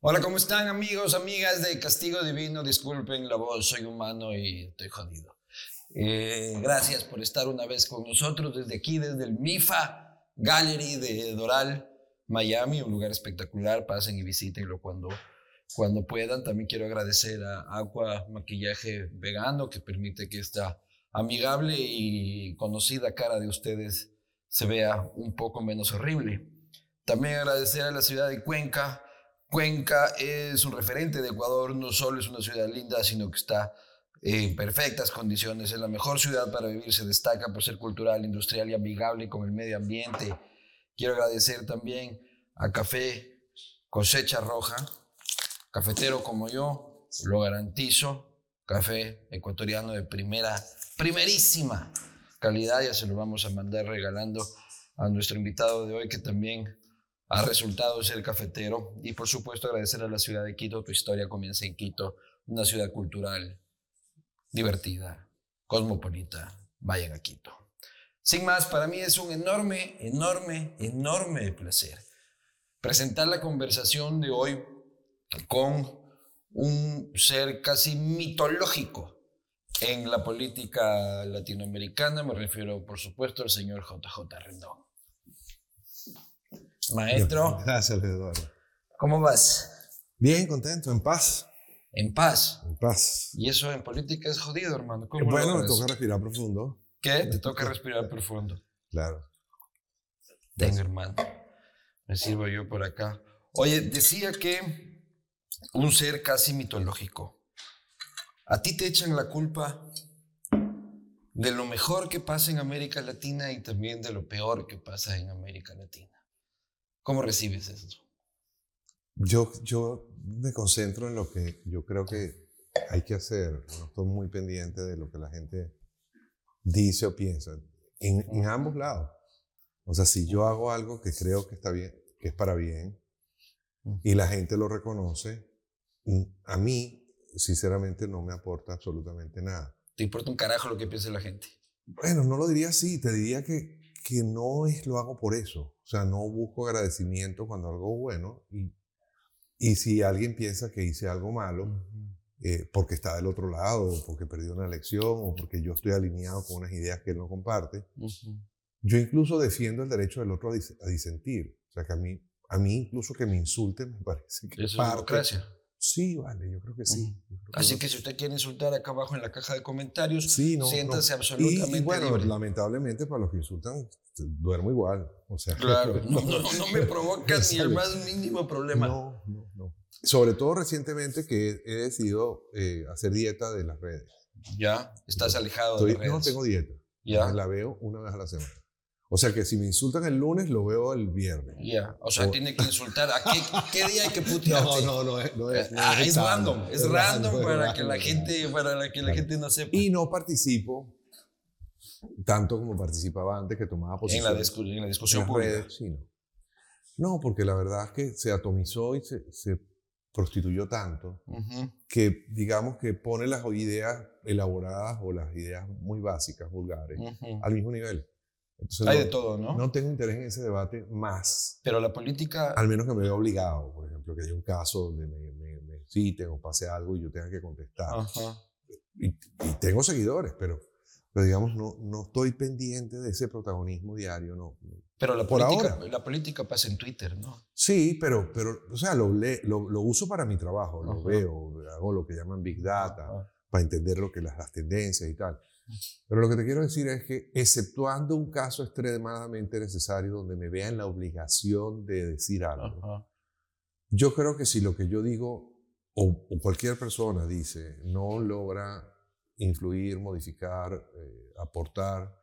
Hola, ¿cómo están amigos, amigas de Castigo Divino? Disculpen la voz, soy humano y estoy jodido. Eh, gracias por estar una vez con nosotros desde aquí, desde el MIFA Gallery de Doral, Miami, un lugar espectacular. Pasen y visítenlo cuando, cuando puedan. También quiero agradecer a Aqua Maquillaje Vegano que permite que esta amigable y conocida cara de ustedes se vea un poco menos horrible. También agradecer a la ciudad de Cuenca. Cuenca es un referente de Ecuador, no solo es una ciudad linda, sino que está en perfectas condiciones, es la mejor ciudad para vivir, se destaca por ser cultural, industrial y amigable con el medio ambiente. Quiero agradecer también a Café Cosecha Roja, cafetero como yo, lo garantizo, café ecuatoriano de primera, primerísima calidad, ya se lo vamos a mandar regalando a nuestro invitado de hoy que también ha resultado ser cafetero y por supuesto agradecer a la ciudad de Quito, tu historia comienza en Quito, una ciudad cultural, divertida, cosmopolita, vayan a Quito. Sin más, para mí es un enorme, enorme, enorme placer presentar la conversación de hoy con un ser casi mitológico en la política latinoamericana. Me refiero, por supuesto, al señor JJ Rendón. Maestro. Gracias, Eduardo. ¿Cómo vas? Bien, contento, en paz. En paz. En paz. Y eso en política es jodido, hermano. ¿Cómo bueno, me toca respirar profundo. ¿Qué? Te toca respirar profundo. Claro. Tengo, hermano. Me sirvo yo por acá. Oye, decía que un ser casi mitológico. A ti te echan la culpa de lo mejor que pasa en América Latina y también de lo peor que pasa en América Latina. ¿Cómo recibes eso? Yo, yo me concentro en lo que yo creo que hay que hacer. No estoy muy pendiente de lo que la gente dice o piensa. En, en, ambos lados. O sea, si yo hago algo que creo que está bien, que es para bien, y la gente lo reconoce, mm, a mí, sinceramente, no me aporta absolutamente nada. ¿Te importa un carajo lo que piense la gente? Bueno, no lo diría así. Te diría que, que no es lo hago por eso. O sea, no busco agradecimiento cuando algo bueno. Y, y si alguien piensa que hice algo malo, eh, porque está del otro lado, o porque perdió una elección, o porque yo estoy alineado con unas ideas que él no comparte, yo incluso defiendo el derecho del otro a, disentir. O sea, que a mí, a mí incluso que me insulten me parece que es democracia. Sí, vale, yo creo que sí. Así que, si usted quiere insultar acá abajo en la caja de comentarios, siéntase absolutamente y, bueno, lamentablemente para los que insultan, duermo igual. O sea, claro, no, no, me provoca ni el más mínimo problema. No, no, no. Sobre todo recientemente que he decidido eh, hacer dieta de las redes. Ya, estás alejado de las redes. No tengo dieta. Ya. La veo una vez a la semana. O sea que si me insultan el lunes, lo veo el viernes. Ya, o sea, tiene que insultar. ¿A qué, qué, día hay que putear? No, no, no, es, no es, ah, es, random. Es, random, para, que la gente, para que la gente no sepa. Y no participo tanto como participaba antes, que tomaba posición. En la, en la discusión pública. sí, no. no, porque la verdad es que se atomizó y se, se prostituyó tanto que, digamos, que pone las ideas elaboradas o las ideas muy básicas, vulgares, al mismo nivel. Hay de todo, ¿no? No tengo interés en ese debate más. Pero la política... Al menos que me vea obligado, por ejemplo, que haya un caso donde me, me, citen o pase algo y yo tenga que contestar. Y, tengo seguidores, pero, pero digamos, no, no estoy pendiente de ese protagonismo diario, no. Pero la, por política, ahora. la política pasa en Twitter, ¿no? Sí, pero, pero o sea, lo, lo, lo uso para mi trabajo, lo veo, hago lo que llaman Big Data, para entender lo que las, las tendencias y tal. Pero lo que te quiero decir es que, exceptuando un caso extremadamente necesario donde me vea en la obligación de decir algo, yo creo que si lo que yo digo o, cualquier persona dice no logra influir, modificar, eh, aportar,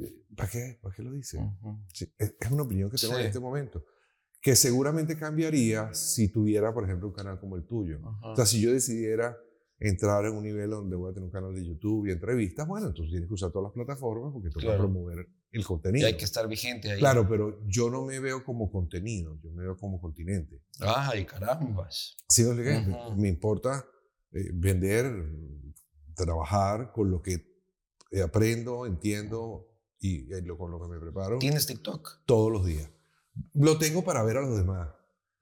eh, ¿para qué? ¿Para qué lo dice? es, una opinión que tengo en este momento que seguramente cambiaría si tuviera, por ejemplo, un canal como el tuyo. O sea, si yo decidiera entrar en un nivel donde voy a tener un canal de YouTube y entrevistas, bueno, entonces tienes que usar todas las plataformas porque toca promover el contenido. Y hay que estar vigente ahí. Claro, pero yo no me veo como contenido, yo me veo como continente. Ay, carambas. Sí, uh me importa eh, vender, trabajar con lo que aprendo, entiendo y, con lo que me preparo. ¿Tienes TikTok? Todos los días. Lo tengo para ver a los demás.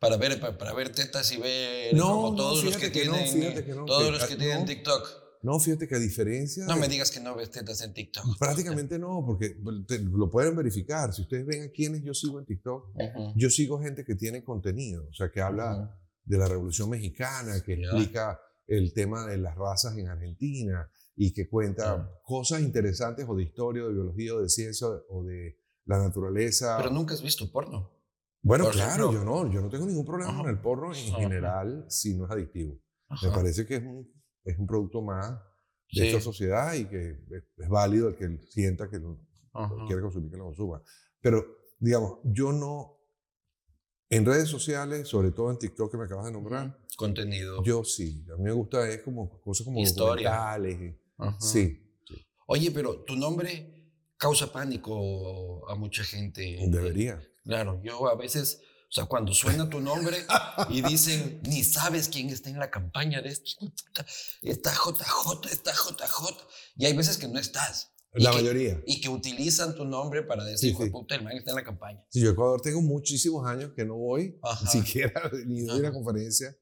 Para ver, para, ver tetas y ver no, todos los que, tienen, todos los que tienen TikTok. No, fíjate que a diferencia. No me digas que no ves tetas en TikTok. Prácticamente no, porque lo pueden verificar. Si ustedes ven a quienes yo sigo en TikTok, yo sigo gente que tiene contenido, o sea, que habla de la Revolución Mexicana, que explica el tema de las razas en Argentina y que cuenta cosas interesantes o de historia, de biología, o de ciencia o de la naturaleza. Pero nunca has visto porno. Bueno, claro, yo no, yo no tengo ningún problema con el porno en general si no es adictivo. Me parece que es un es un producto más de esta sociedad y que es, válido el que sienta que quiere consumir que lo consuma. Pero, digamos, yo no, en redes sociales, sobre todo en TikTok que me acabas de nombrar. Contenido. Yo sí, a mí me gusta, es como cosas como documentales. Sí, Oye, pero tu nombre causa pánico a mucha gente. Debería. Claro, yo a veces o sea, cuando suena tu nombre y dicen, ni sabes quién está en la campaña de esto, está JJ, está JJ. Y hay veces que no estás. La mayoría. Y que utilizan tu nombre para decir, sí, puta, el man está en la campaña. Sí, yo Ecuador tengo muchísimos años que no voy, ni siquiera ni doy una conferencia.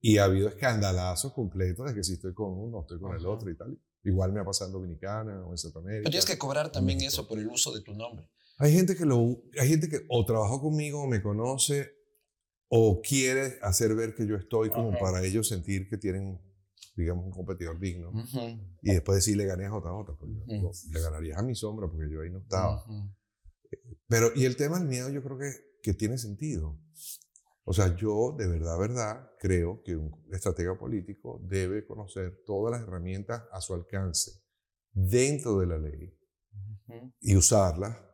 Y ha habido escandalazos completos de que si estoy con uno, estoy con el otro y tal. Igual me ha pasado en Dominicana o en Centroamérica. Pero tienes que cobrar también eso por el uso de tu nombre. Hay gente que lo, hay gente que o trabajó conmigo o me conoce o quiere hacer ver que yo estoy como para ellos sentir que tienen, digamos, un competidor digno. Y después decir, le gané a JJ, pues le ganarías a mi sombra porque yo ahí no estaba. Pero, y el tema del miedo yo creo que, que tiene sentido. O sea, yo de verdad, verdad, creo que un estratega político debe conocer todas las herramientas a su alcance dentro de la ley y usarlas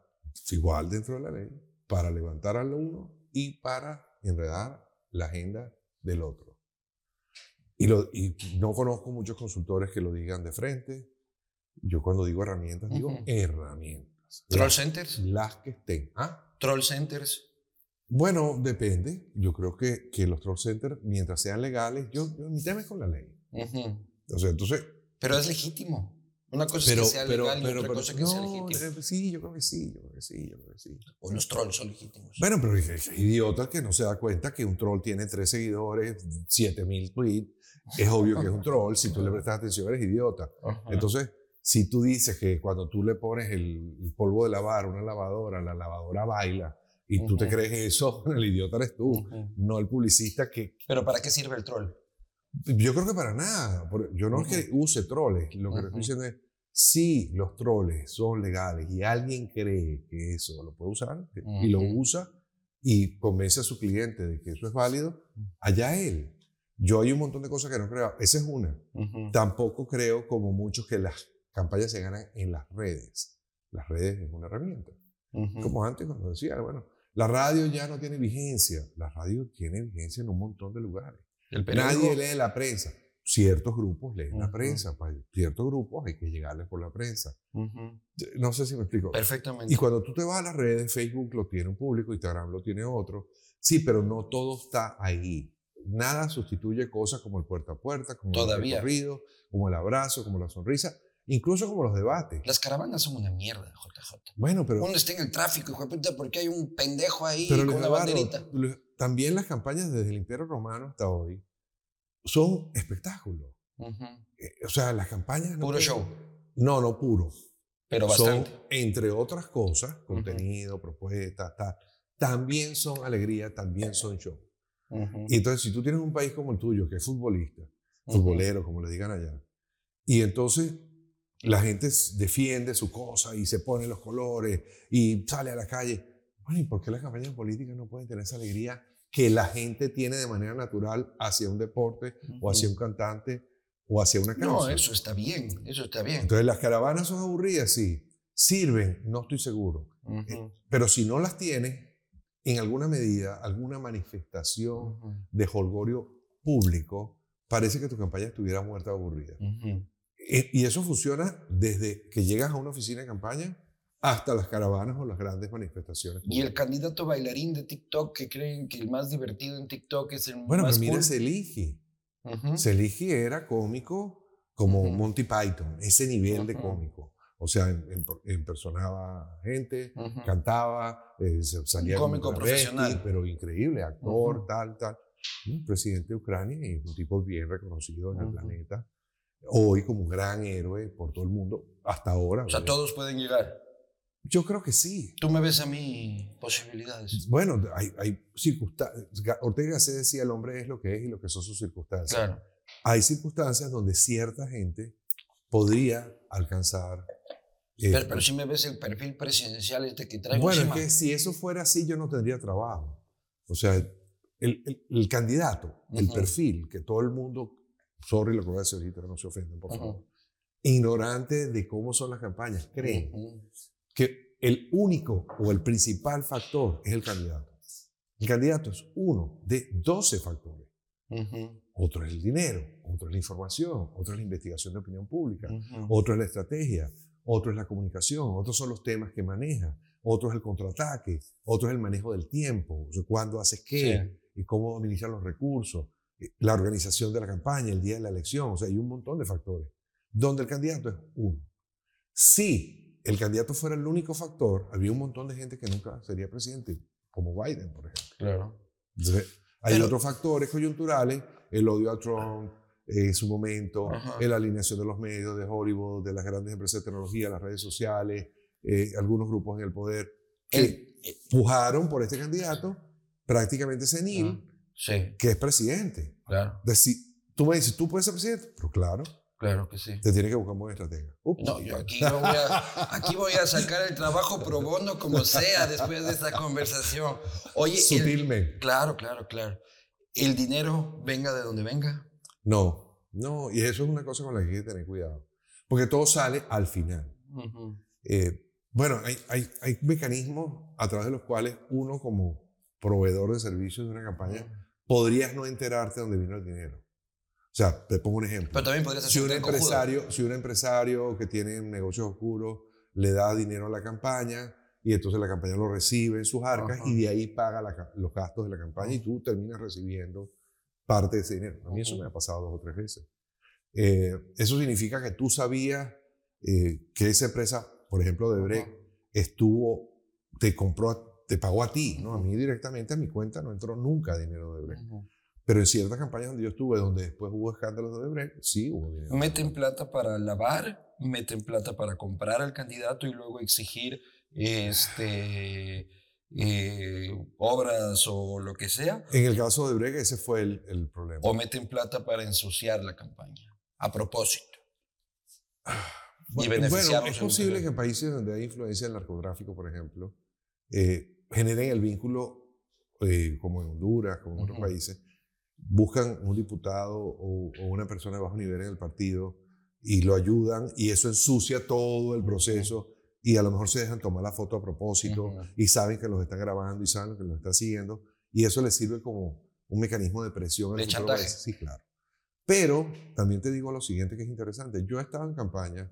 igual dentro de la ley, para levantar al uno y para enredar la agenda del otro. Y, lo, y no conozco muchos consultores que lo digan de frente. Yo cuando digo herramientas, digo herramientas. ¿Troll centers? Las que estén. ¿Ah? ¿Troll centers? Bueno, depende. Yo creo que, que los troll centers, mientras sean legales, yo, yo mi tema es con la ley. o sea, entonces... Pero es legítimo. Una cosa es que sea legal y otra cosa que sea legítimo. Eh, sí, yo creo que sí, yo creo que sí, yo creo que sí. O los trolls son legítimos. Bueno, pero es idiota que no se da cuenta que un troll tiene tres seguidores, siete mil tweets. Es obvio que es un troll. Si tú le prestas atención, eres idiota. Entonces, si tú dices que cuando tú le pones el, polvo de lavar a una lavadora, la lavadora baila, y tú te crees eso, el idiota eres tú, no el publicista que... Pero ¿para qué sirve el troll? Yo creo que para nada. Yo no es que use troles. Lo que estoy diciendo es, si los troles son legales y alguien cree que eso lo puede usar y lo usa y convence a su cliente de que eso es válido, allá él. Yo hay un montón de cosas que no creo. Esa es una. Tampoco creo, como muchos, que las campañas se ganan en las redes. Las redes es una herramienta. Como antes cuando decía, bueno, la radio ya no tiene vigencia. La radio tiene vigencia en un montón de lugares. Nadie lee la prensa ciertos grupos leen la prensa, para ciertos grupos hay que llegarles por la prensa. No sé si me explico. Perfectamente. Y cuando tú te vas a las redes, Facebook lo tiene un público, Instagram lo tiene otro. Sí, pero no todo está ahí. Nada sustituye cosas como el puerta a puerta, como el recorrido, como el abrazo, como la sonrisa, incluso como los debates. Las caravanas son una mierda, JJ. Bueno, pero... Uno está en el tráfico, hijo de puta, porque hay un pendejo ahí con una banderita. También las campañas desde el Imperio Romano hasta hoy son espectáculos. Eh, o sea, las campañas... Puro show. No, no puro. Pero bastante. Son, entre otras cosas, contenido, propuestas, tal, también son alegría, también son show. Y entonces, si tú tienes un país como el tuyo, que es futbolista, futbolero, como le digan allá, y entonces la gente defiende su cosa y se pone los colores y sale a la calle. Bueno, ¿y por qué las campañas políticas no pueden tener esa alegría que la gente tiene de manera natural hacia un deporte o hacia un cantante o hacia una causa. No, eso está bien, eso está bien. Entonces las caravanas son aburridas, sí. Sirven, no estoy seguro. Eh, pero si no las tienes, en alguna medida, alguna manifestación de holgorio público, parece que tu campaña estuviera muerta o aburrida. Eh, y eso funciona desde que llegas a una oficina de campaña hasta las caravanas o las grandes manifestaciones. Y el candidato bailarín de TikTok que creen que el más divertido en TikTok es el bueno, más pero mira, Seligi. Uh era cómico como Monty Python, ese nivel de cómico. O sea, impersonaba gente, cantaba, eh, salía un cómico profesional. pero increíble, actor, tal, tal. presidente de Ucrania y un tipo bien reconocido en el planeta. Hoy como un gran héroe por todo el mundo, hasta ahora. O sea, todos pueden llegar. Yo creo que sí. ¿Tú me ves a mí posibilidades? Bueno, hay, hay circunstancias. Ortega se decía, el hombre es lo que es y lo que son sus circunstancias. Claro. Hay circunstancias donde cierta gente podría alcanzar... Eh, pero, si me ves el perfil presidencial este que traigo Bueno, es que si eso fuera así, yo no tendría trabajo. O sea, el, el, candidato, el perfil, que todo el mundo, sorry lo que voy a decir ahorita, no se ofenden, por favor, ignorante de cómo son las campañas, creen que el único o el principal factor es el candidato. El candidato es uno de 12 factores. Otro es el dinero, otro es la información, otro es la investigación de opinión pública, otro es la estrategia, otro es la comunicación, otros son los temas que maneja, otro es el contraataque, otro es el manejo del tiempo, o cuándo haces qué y cómo administrar los recursos, eh, la organización de la campaña, el día de la elección, o sea, hay un montón de factores, donde el candidato es uno. Sí, el candidato fuera el único factor, había un montón de gente que nunca sería presidente, como Biden, por ejemplo. Claro. hay otros factores coyunturales, el odio a Trump en su momento, la alineación de los medios, de Hollywood, de las grandes empresas de tecnología, las redes sociales, eh, algunos grupos en el poder, que pujaron por este candidato prácticamente senil, que es presidente. Claro. Decir, tú me dices, ¿tú puedes ser presidente? Pero claro. Claro que sí. Te tiene que buscar un buen estratega. No, yo aquí, voy a, aquí voy a sacar el trabajo pro bono como sea después de esta conversación. Oye, sutilmente. claro, claro, claro. ¿El dinero venga de donde venga? No, no, y eso es una cosa con la que hay que tener cuidado. Porque todo sale al final. Eh, bueno, hay, hay, hay, mecanismos a través de los cuales uno como proveedor de servicios de una campaña podrías no enterarte de dónde vino el dinero. O sea, te pongo un ejemplo. Pero también podría ser si un empresario, si un empresario que tiene negocios oscuros le da dinero a la campaña y entonces la campaña lo recibe en sus arcas y de ahí paga los gastos de la campaña y tú terminas recibiendo parte de ese dinero. A mí eso me ha pasado dos o tres veces. Eh, eso significa que tú sabías eh, que esa empresa, por ejemplo, de estuvo, te compró, te pagó a ti, ¿no? A mí directamente a mi cuenta no entró nunca dinero de Break. Pero en ciertas campañas donde yo estuve, donde después hubo escándalos de Odebrecht, sí hubo dinero. Meten plata para lavar, meten plata para comprar al candidato y luego exigir este, eh, obras o lo que sea. En el caso de Odebrecht ese fue el, el, problema. O meten plata para ensuciar la campaña, a propósito. Bueno, y bueno es posible que en países donde hay influencia del narcotráfico, por ejemplo, eh, generen el vínculo, eh, como en Honduras, como en otros países, buscan un diputado o, una persona de bajo nivel en el partido y lo ayudan y eso ensucia todo el proceso y a lo mejor se dejan tomar la foto a propósito y saben que los están grabando y saben que los están siguiendo y eso les sirve como un mecanismo de presión. De chantaje. Sí, claro. Pero también te digo lo siguiente que es interesante. Yo he estado en campaña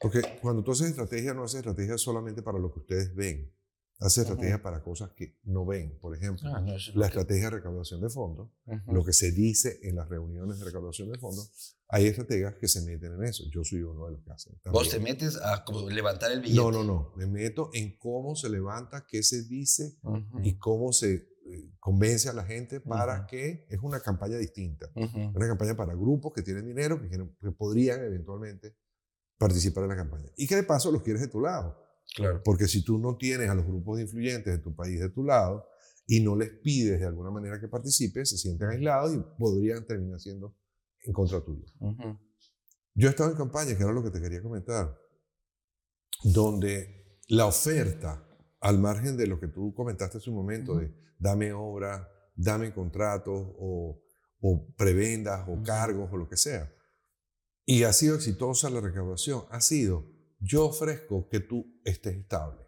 porque cuando tú haces estrategia no haces estrategia solamente para lo que ustedes ven hace estrategias para cosas que no ven. Por ejemplo, ah, la estrategia de recaudación de fondos, lo que se dice en las reuniones de recaudación de fondos, hay estrategas que se meten en eso. Yo soy uno de los que hacen. ¿Vos te metes a levantar el billete? No, no, no. Me meto en cómo se levanta, qué se dice y cómo se eh, convence a la gente para que es una campaña distinta. Una campaña para grupos que tienen dinero, que, que podrían eventualmente participar en la campaña. Y que de paso los quieres de tu lado. Claro. Porque si tú no tienes a los grupos influyentes de tu país de tu lado y no les pides de alguna manera que participen, se sienten aislados y podrían terminar siendo en contra tuyo. Yo he estado en campañas, que era lo que te quería comentar, donde la oferta, al margen de lo que tú comentaste hace un momento, de dame obra, dame contratos o, o prebendas o cargos o lo que sea, y ha sido exitosa la recaudación, ha sido yo ofrezco que tú estés estable.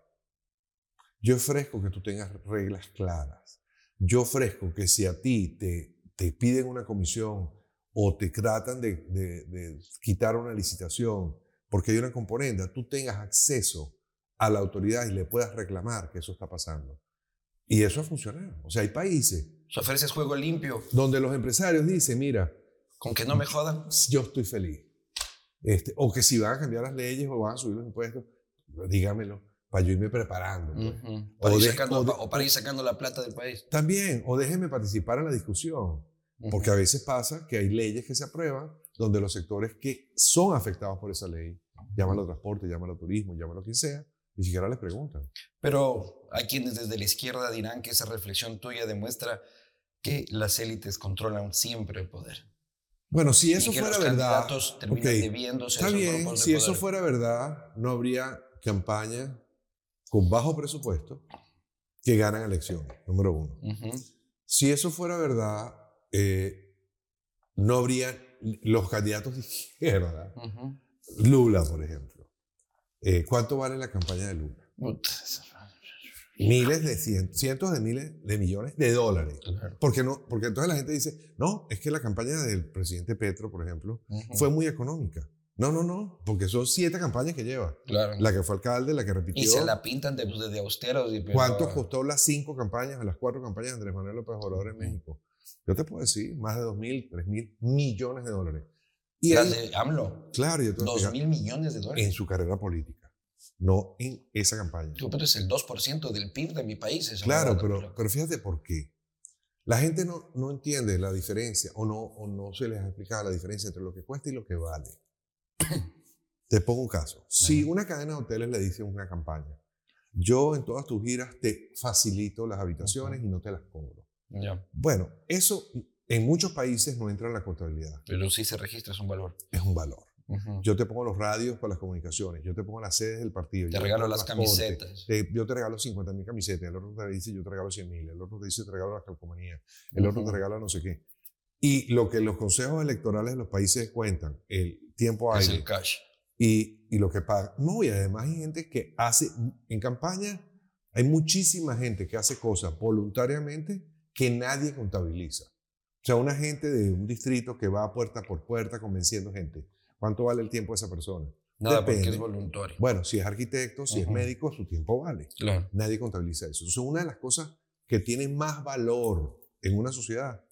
Yo ofrezco que tú tengas reglas claras. Yo ofrezco que si a ti te, te piden una comisión o te tratan de, de, quitar una licitación porque hay una componente, tú tengas acceso a la autoridad y le puedas reclamar que eso está pasando. Y eso ha funcionado. O sea, hay países. ofreces juego limpio. Donde los empresarios dicen, mira. Con que no me jodan. Yo estoy feliz. Este, o que si van a cambiar las leyes o van a subir los impuestos, dígamelo para yo irme preparando. pues. para O ir sacando- o de- o para ir sacando la plata del país. También, o déjenme participar en la discusión, porque a veces pasa que hay leyes que se aprueban donde los sectores que son afectados por esa ley, llámalo transporte, llámalo turismo, llámalo quien sea, ni siquiera les preguntan. Pero hay quienes desde la izquierda dirán que esa reflexión tuya demuestra que las élites controlan siempre el poder. Bueno, si eso y que fuera los verdad, candidatos terminan ok, debiéndose a está bien, si eso poder. fuera verdad, no habría campaña con bajo presupuesto que ganan elecciones, número uno. Ujú. Si eso fuera verdad, eh, no habría los candidatos de izquierda. Ujú. Lula, por ejemplo. Eh, ¿Cuánto vale la campaña de Lula? Puta, Miles de cientos, cientos de miles de millones de dólares. claro. Porque, no, porque entonces la gente dice, no, es que la campaña del presidente Petro, por ejemplo, fue muy económica. No, no, no, porque son siete campañas que lleva. Claro. La que fue alcalde, la que repitió. y se la pintan de, de austeros. y- ¿Cuánto costó las cinco campañas, las cuatro campañas de Andrés Manuel López Obrador en México? Yo te puedo decir, más de dos mil, tres mil millones de dólares. Y Las de AMLO. claro, yo te voy a Dos mil millones de dólares. en su carrera política, no en esa campaña. Tú, pero es el 2% del PIB de mi país. Claro, pero, pero fíjate por qué. La gente no, no entiende la diferencia o no, o no se les ha explicado la diferencia entre lo que cuesta y lo que vale. Te pongo un caso. Si Ajá. una cadena de hoteles le dice a una campaña, yo en todas tus giras te facilito las habitaciones y no te las cobro. Ya. Bueno, eso en muchos países no entra en la contabilidad. Pero sí se registra, es un valor. Es un valor. Yo te pongo los radios para las comunicaciones, yo te pongo las sedes del partido. Te yo regalo las camisetas. te- yo te regalo 50 mil camisetas, el otro te dice yo te regalo 100 mil, el otro te dice te regalo las calcomanías, el otro te regala no sé qué. Y lo que los consejos electorales de los países cuentan, el tiempo Es aire el cash. y, y lo que paga. No, y además hay gente que hace, en campaña, hay muchísima gente que hace cosas voluntariamente que nadie contabiliza. O sea, una gente de un distrito que va puerta por puerta convenciendo gente. ¿Cuánto vale el tiempo de esa persona? Nada, porque Depende. es voluntario. Bueno, si es arquitecto, si es Ujú. médico, su tiempo vale. Claro. Nadie contabiliza eso. Entonces, una de las cosas que tiene más valor en una sociedad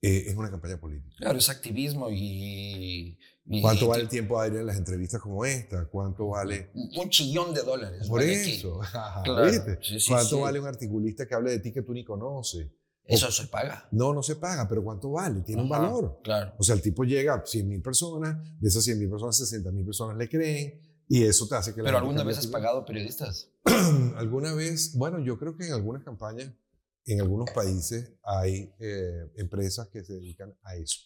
eh, es una campaña política. Claro, es activismo y. y- ¿Cuánto y- vale el tiempo aire en las entrevistas como esta? ¿Cuánto vale Un chillón de dólares. Por vale eso. Claro, ¿viste? sí, sí, ¿Cuánto sí. vale un articulista que hable de ti que tú ni conoces? Eso se paga. No, no se paga, pero ¿cuánto vale? Tiene un valor. Claro. O sea, el tipo llega a 100 mil personas, de esas 100 mil personas, 60 mil personas le creen y eso te hace que Pero alguna vez has pagado periodistas. alguna vez, bueno, yo creo que en algunas campañas, en algunos países hay eh, empresas que se dedican a eso.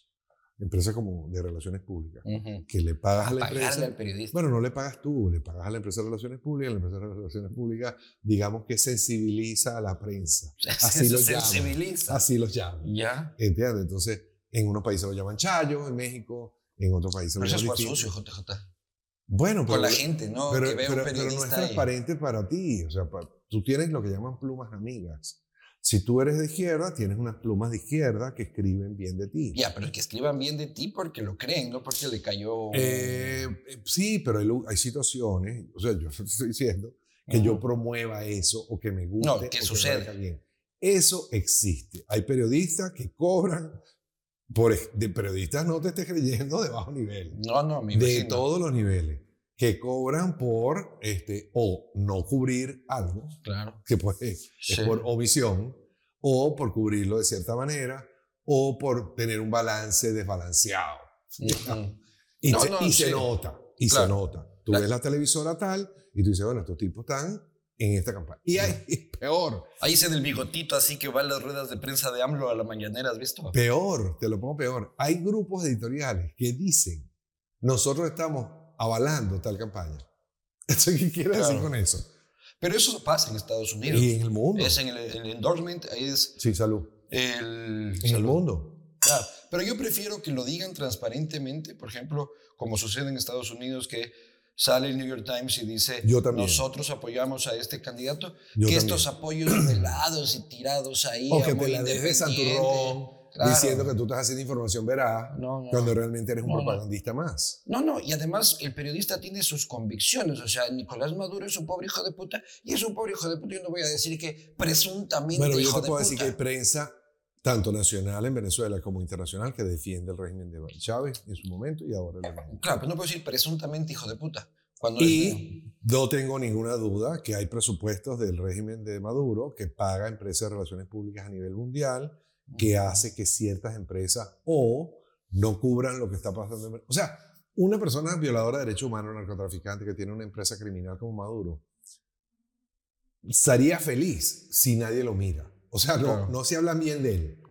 Empresas como de relaciones públicas, Ujú. que le pagas a la Pagarle empresa. al periodista. Bueno, no le pagas tú, le pagas a la empresa de relaciones públicas, la empresa de relaciones públicas, digamos que sensibiliza a la prensa. Así se lo llaman. sensibiliza. Así los llaman. Ya. ¿Entiendes? Entonces, en unos países lo llaman chayo, en México, en otros países lo Pero eso es llaman sucio, JJ. Bueno, pero, Con la gente, ¿no? pero, que pero- un pero no es periodista ahí. transparente para ti. O sea, pa- tú tienes lo que llaman plumas amigas. Si tú eres de izquierda, tienes unas plumas de izquierda que escriben bien de ti. Ya, pero que escriban bien de ti porque lo creen, no porque le cayó. Eh, eh, sí, pero hay, hay situaciones, o sea, yo estoy diciendo que yo promueva eso o que me guste. No, que sucede. bien. Eso existe. Hay periodistas que cobran, por, de periodistas no te estés creyendo de bajo nivel, No, no, me de todos los niveles, que cobran por este, o no cubrir algo, Claro. que puede, Sí. es por omisión, o por cubrirlo de cierta manera, o por tener un balance desbalanceado. Ujú. Y, No, se, no, y se nota, y Claro. se nota. Tú ves la televisora tal y tú dices, bueno, estos tipos están en esta campaña. Y hay peor, Ahí se del bigotito así que va a las ruedas de prensa de AMLO a la mañanera, ¿has visto? peor, te lo pongo peor. Hay grupos editoriales que dicen, nosotros estamos avalando tal campaña. ¿Esto qué quiere decir Claro. con eso? Pero eso pasa en Estados Unidos. Y en el mundo. Es en el, el endorsement, ahí es Sí, salud. el... En el mundo. Claro, pero yo prefiero que lo digan transparentemente, por ejemplo, como sucede en Estados Unidos, que sale el New York Times y dice, Yo nosotros apoyamos a este candidato, Yo que también. estos apoyos velados y tirados ahí, O a que muy te la des de independiente. santurrón Claro. diciendo que tú estás haciendo información veraz No, no. cuando realmente eres un No, no. propagandista más. No, no, y además el periodista tiene sus convicciones. O sea, Nicolás Maduro es un pobre hijo de puta y es un pobre hijo de puta. Yo no voy a decir que presuntamente Bueno, yo hijo te de puedo puta. decir que hay prensa tanto nacional en Venezuela como internacional, que defiende el régimen de Chávez en su momento y ahora el de Maduro. Claro, pero no puedo decir presuntamente hijo de puta. Cuando y no tengo ninguna duda que hay presupuestos del régimen de Maduro que paga empresas de relaciones públicas a nivel mundial, que hace que ciertas empresas o no cubran lo que está pasando. O sea, una persona violadora de derechos humanos, narcotraficante, que tiene una empresa criminal como Maduro, estaría feliz si nadie lo mira. O sea, no, no se habla bien de él.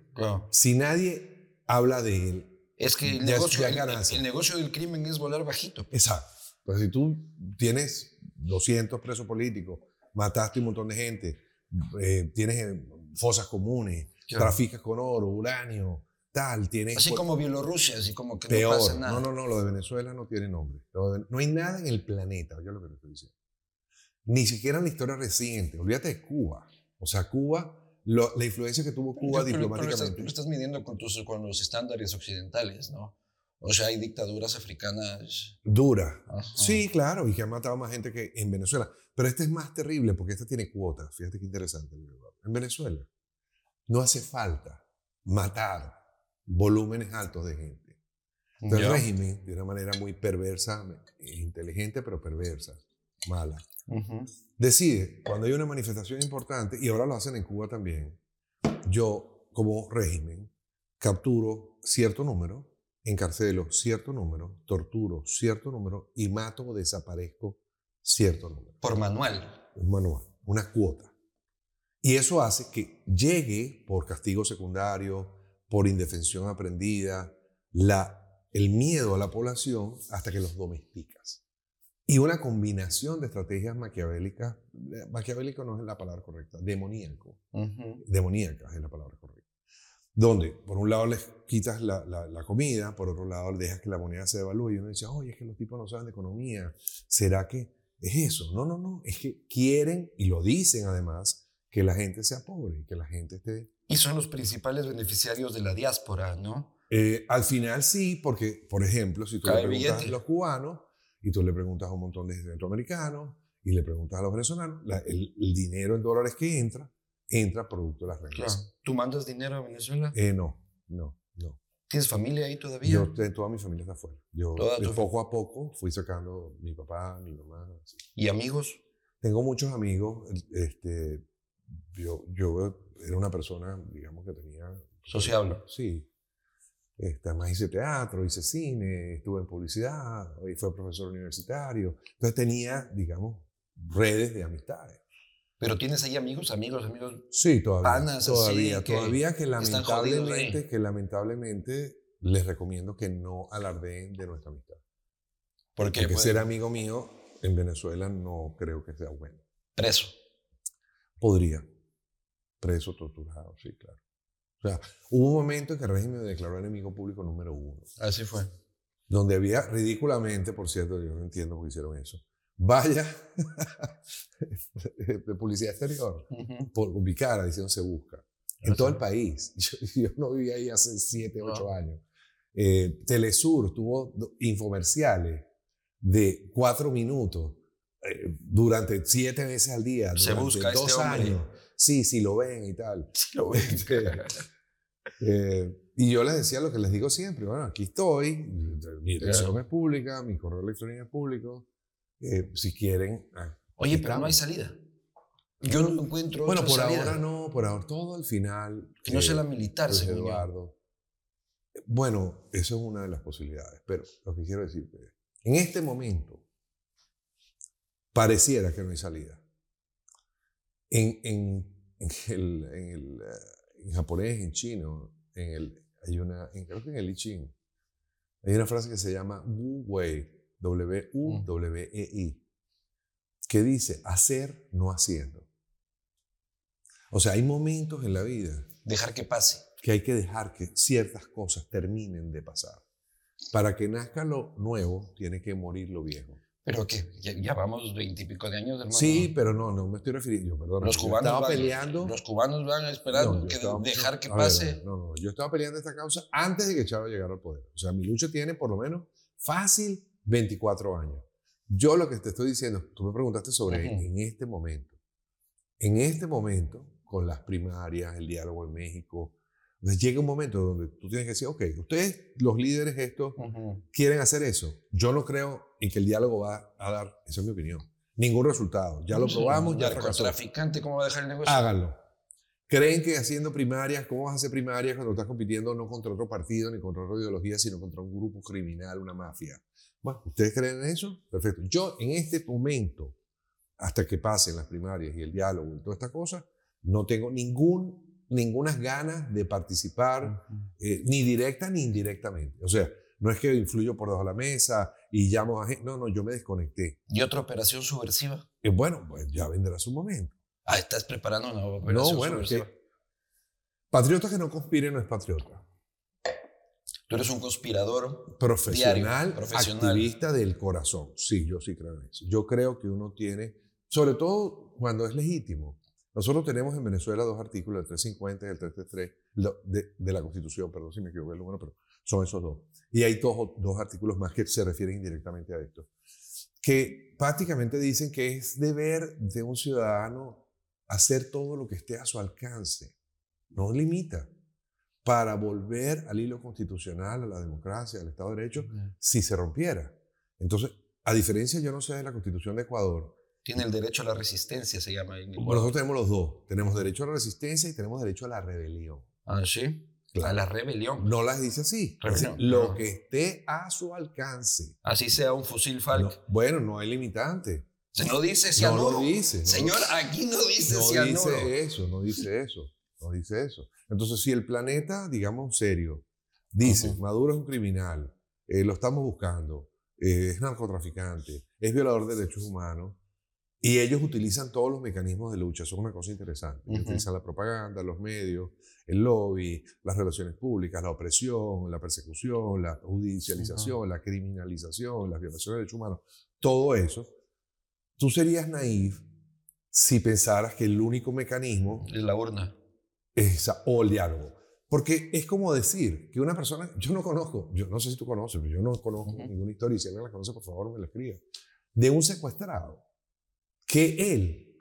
Si nadie habla de él. Es que el, negocio, el, negocio del crimen es volar bajito. Exacto. Pues si tú tienes 200 presos políticos, mataste un montón de gente, eh, tienes eh, fosas comunes, traficas con oro, uranio, tal, tienes... Así como Bielorrusia, así como que no pasa nada. No, no, no, lo de Venezuela no tiene nombre. no hay nada en el planeta, yo lo que estoy diciendo. Ni siquiera en la historia reciente. Olvídate de Cuba. O sea, Cuba, la influencia que tuvo Cuba diplomáticamente. Pero, estás, midiendo con, tus, con los estándares occidentales, ¿no? O sea, hay dictaduras africanas. Dura. Sí, claro, y que han matado más gente que en Venezuela. Pero este es más terrible porque este tiene cuotas. Fíjate qué interesante. En Venezuela no hace falta matar volúmenes altos de gente. el régimen, de una manera muy perversa, inteligente, pero perversa, mala, decide, cuando hay una manifestación importante, y ahora lo hacen en Cuba también, yo, como régimen, capturo cierto número encarcelo cierto número, torturo cierto número y mato o desaparezco cierto número. Por manual. Un manual, una cuota. Y eso hace que llegue por castigo secundario, por indefensión aprendida, la, el miedo a la población hasta que los domesticas. Y una combinación de estrategias maquiavélicas, maquiavélico no es la palabra correcta, demoníaco, demoníaca es la palabra correcta donde por un lado les quitas la, la, comida, por otro lado les dejas que la moneda se devalúe y uno dice, oye, es que los tipos no saben de economía, ¿será que es eso? No, no, no, es que quieren, y lo dicen además, que la gente sea pobre, que la gente esté... Y son los principales beneficiarios de la diáspora, ¿no? Eh, al final sí, porque, por ejemplo, si tú le preguntas a los cubanos y tú le preguntas a un montón de centroamericanos y le preguntas a los venezolanos, el, el dinero en dólares que entra, entra producto de las remesas. ¿Tú mandas dinero a Venezuela? Eh, no, no, no. ¿Tienes familia ahí todavía? Yo, toda mi familia está afuera. Yo, poco a poco fui sacando mi papá, mi mamá. ¿Y amigos? Tengo muchos amigos. Este, yo, yo era una persona, digamos, que tenía... Sociable. Sí. Este, además hice teatro, hice cine, estuve en publicidad, y fue profesor universitario. Entonces tenía, digamos, redes de amistades. Pero tienes ahí amigos, amigos, amigos. Sí, todavía. todavía, todavía que lamentablemente, que lamentablemente les recomiendo que no alardeen de nuestra amistad. Porque ser amigo mío en Venezuela no creo que sea bueno. Preso. Podría. Preso, torturado, sí, claro. O sea, hubo un momento en que el régimen me declaró enemigo público número uno. Así fue. Donde había ridículamente, por cierto, yo no entiendo por qué hicieron eso vaya de publicidad exterior por ubicar, diciendo se busca. En todo el país. Yo, no vivía ahí hace 7, 8 años. Eh, Telesur tuvo infomerciales de 4 minutos durante 7 veces al día. Se busca dos este años. Sí, sí lo ven y tal. Sí lo ven. eh, y yo les decía lo que les digo siempre. Bueno, aquí estoy. Mi dirección es pública, mi correo electrónico es público eh, si quieren. Ah, Oye, pero no hay salida. Yo no encuentro. Bueno, por ahora no, por ahora todo al final. Que no sea la militar, señor Eduardo. Bueno, eso es una de las posibilidades, pero lo que quiero decirte es, en este momento, pareciera que no hay salida. En, en, en el, en, el, eh, en japonés, en chino, en el, hay una, creo que en el I Ching, hay una frase que se llama Wu Wei, W-U-W-E-I, que dice hacer no haciendo. O sea, hay momentos en la vida. Dejar que pase. Que hay que dejar que ciertas cosas terminen de pasar. Para que nazca lo nuevo, tiene que morir lo viejo. Pero que ya, vamos veintipico de años, hermano. Sí, pero no, no me estoy refiriendo, perdón. Los cubanos, van, peleando, los cubanos van a esperar que dejar que pase. no, no, yo estaba peleando esta causa antes de que Chávez llegara al poder. O sea, mi lucha tiene por lo menos fácil 24 años. Yo lo que te estoy diciendo, tú me preguntaste sobre en este momento. En este momento, con las primarias, el diálogo en México, Entonces llega un momento donde tú tienes que decir, ok, ustedes, los líderes estos, quieren hacer eso. Yo no creo en que el diálogo va a dar, esa es mi opinión, ningún resultado. Ya lo probamos, ya fracasó. traficante cómo va a dejar el negocio? Háganlo. ¿Creen que haciendo primarias, cómo vas a hacer primarias cuando estás compitiendo no contra otro partido ni contra otra ideología, sino contra un grupo criminal, una mafia? Bueno, ¿ustedes creen en eso? Perfecto. Yo en este momento, hasta que pasen las primarias y el diálogo y toda esta cosa, no tengo ningún ninguna ganas de participar, eh, ni directa ni indirectamente. O sea, no es que influyo por debajo de la mesa y llamo a gente. No, no, yo me desconecté. ¿Y otra operación subversiva? Eh, bueno, pues ya vendrá su momento. Ah, estás preparando una operación no, bueno, subversiva. patriota que no conspire no es patriota. Tú eres un conspirador profesional, profesional, activista del corazón. Sí, yo sí creo en eso. Yo creo que uno tiene, sobre todo cuando es legítimo, nosotros tenemos en Venezuela dos artículos, el 350 y el 333, de, de la Constitución, perdón si me equivoqué el número, pero son esos dos. Y hay dos, dos artículos más que se refieren indirectamente a esto, que prácticamente dicen que es deber de un ciudadano hacer todo lo que esté a su alcance, no limita, para volver al hilo constitucional, a la democracia, al Estado de Derecho, si se rompiera. Entonces, a diferencia, yo no sé, de la Constitución de Ecuador, tiene el derecho a la resistencia, se llama. Bueno, nosotros tenemos los dos. Tenemos derecho a la resistencia y tenemos derecho a la rebelión. Ah, sí. A la rebelión. No las dice así. lo que esté a su alcance. Así sea un fusil Falk. bueno, no hay limitante. No dice cianuro. No lo dice. Señor, aquí no dice no cianuro. No dice eso, no dice eso. No dice eso. Entonces, si el planeta, digamos serio, dice, Maduro es un criminal, eh, lo estamos buscando, eh, es narcotraficante, es violador de derechos humanos, y ellos utilizan todos los mecanismos de lucha, eso es una cosa interesante. Utilizan la propaganda, los medios, el lobby, las relaciones públicas, la opresión, la persecución, la judicialización, la criminalización, las violaciones de derechos humanos, todo eso. Tú serías naif si pensaras que el único mecanismo... Es la urna. Es, o el diálogo. Porque es como decir que una persona, yo no conozco, yo no sé si tú conoces, pero yo no conozco ninguna historia, y si alguien la conoce, por favor, me la escriba, de un secuestrado que él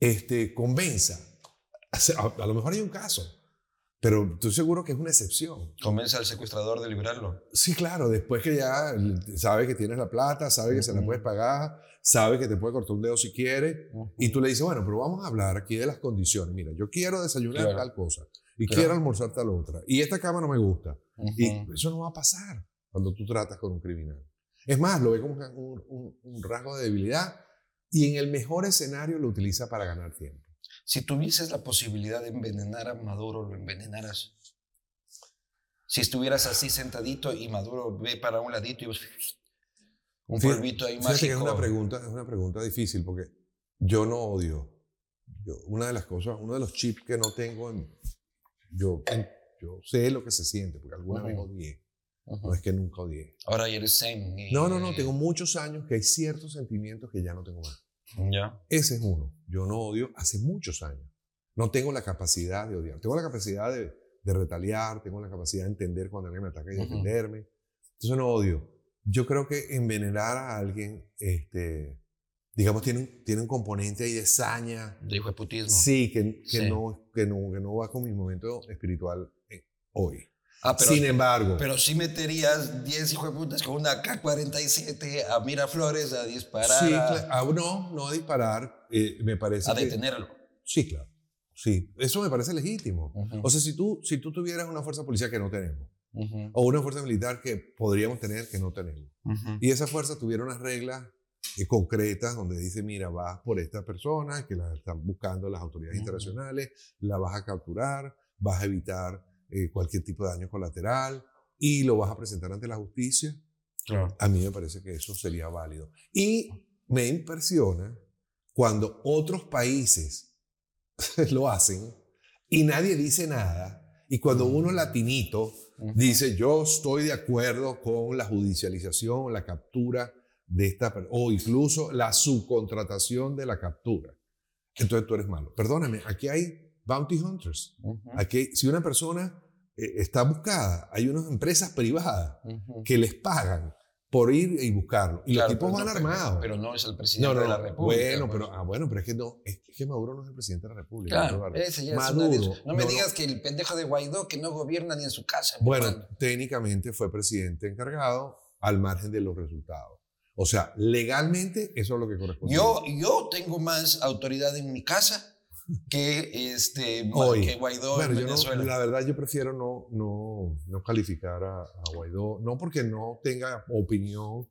este, convenza. A, lo mejor hay un caso, pero estoy seguro que es una excepción. Convence al secuestrador de liberarlo. Sí, claro, después que ya sabe que tienes la plata, sabe que se la puedes pagar, sabe que te puede cortar un dedo si quiere, y tú le dices, bueno, pero vamos a hablar aquí de las condiciones. Mira, yo quiero desayunar tal cosa, y quiero almorzar tal otra, y esta cama no me gusta. Y eso no va a pasar cuando tú tratas con un criminal. Es más, lo ve como un, un rasgo de debilidad y en el mejor escenario lo utiliza para ganar tiempo. Si tuvieses la posibilidad de envenenar a Maduro, ¿lo envenenaras? Si estuvieras así sentadito y Maduro ve para un ladito y un polvito ahí mágico. es una pregunta, es una pregunta difícil porque yo no odio. una de las cosas, uno de los chips que no tengo, en, yo, yo sé lo que se siente porque alguna vez odié. No es que nunca odié. Ahora eres. No, no, no. Tengo muchos años que hay ciertos sentimientos que ya no tengo más. Ya. Ese es uno. Yo no odio hace muchos años. No tengo la capacidad de odiar. Tengo la capacidad de, de retaliar, tengo la capacidad de entender cuando alguien me ataca y defenderme. Entonces no odio. Yo creo que envenenar a alguien, este, digamos, tiene un, tiene un componente ahí de saña. De hijueputismo. Sí, que, que, No, que, no, que no va con mi momento espiritual eh, hoy. Ah, Sin embargo. Pero sí meterías 10 hijos de putas con una K-47 a Miraflores a disparar. Sí, claro. no, no a disparar. Eh, me parece. A detenerlo. Sí, claro. Sí, eso me parece legítimo. O sea, si tú, si tú tuvieras una fuerza policial que no tenemos, o una fuerza militar que podríamos tener que no tenemos, y esa fuerza tuviera unas reglas eh, concretas donde dice, mira, vas por esta persona que la están buscando las autoridades internacionales, la vas a capturar, vas a evitar eh, cualquier tipo de daño colateral y lo vas a presentar ante la justicia, a mí me parece que eso sería válido. Y me impresiona cuando otros países lo hacen y nadie dice nada, y cuando uno latinito dice, yo estoy de acuerdo con la judicialización, la captura de esta o incluso la subcontratación de la captura. Entonces tú eres malo. Perdóname, aquí hay bounty hunters. Aquí, si una persona está buscada. Hay unas empresas privadas que les pagan por ir y buscarlo. Y Claro, los tipos pero van no, pero- armados. Pero no es el presidente no, no, de la. República. Bueno, pues. pero, ah, bueno, pero es que, no, es que Maduro no es el presidente de la República. Claro, ese ya es una Maduro, No me digas que el pendejo de Guaidó que no gobierna ni en su casa. Bueno, hermano. técnicamente fue presidente encargado al margen de los resultados. O sea, legalmente eso es lo que corresponde. Yo, yo tengo más autoridad en mi casa que, este, Hoy. que Guaidó Bueno, en yo no- Venezuela. la verdad yo prefiero no, no, no calificar a, a Guaidó, no porque no tenga opinión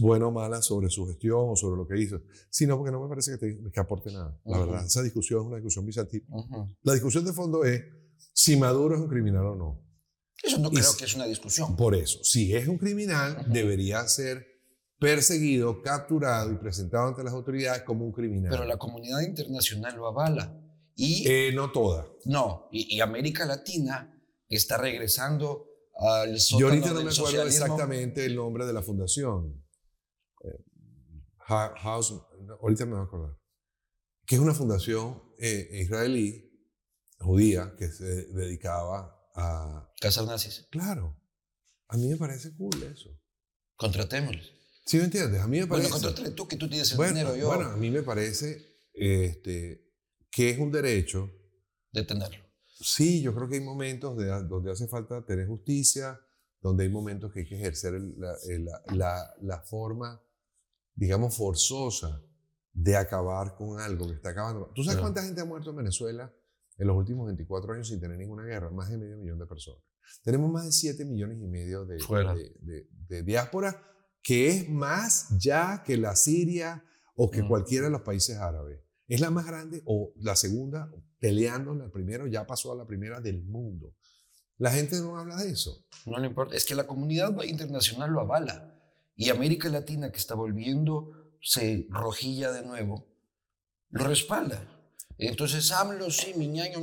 buena o mala sobre su gestión o sobre lo que hizo, sino porque no me parece que, te- que aporte nada. La Ujú. verdad, esa discusión es una discusión bizantina. Ujú. La discusión de fondo es si Maduro es un criminal o no. Eso no Y creo si- que es una discusión. Por eso, si es un criminal, Ujú. debería ser perseguido, capturado y presentado ante las autoridades como un criminal. Pero la comunidad internacional lo avala. Y Eh, no toda. no, y, y América Latina está regresando al Yo sótano ahorita no del me acuerdo socialismo. exactamente el nombre de la fundación. Eh, House, no, ahorita me voy a acordar. Que es una fundación eh, israelí, judía, que se dedicaba a... Casas nazis. Claro, a mí me parece cool eso. Contratémosles. ¿Sí me entiendes? A mí me Bueno, parece... contrátale tú que tú tienes el bueno, dinero, yo bueno, a mí me parece este, que es un derecho detenerlo. Sí, yo creo que hay momentos de- donde hace falta tener justicia, donde hay momentos que hay que ejercer la, la- la- la forma, digamos, forzosa de acabar con algo que está acabando. ¿Tú sabes cuánta gente ha muerto en Venezuela en los últimos 24 años sin tener ninguna guerra? Más de medio millón de personas. Tenemos más de 7 millones y medio de, de, de- de diáspora, que es más ya que la Siria o que Mm. cualquiera de los países árabes. Es la más grande o la segunda, peleando la primera, ya pasó a la primera del mundo. La gente no habla de eso. No le importa. Es que la comunidad internacional lo avala. Y América Latina, que está volviéndose rojilla de nuevo, lo respalda. Entonces, AMLO, sí, mi ñaño,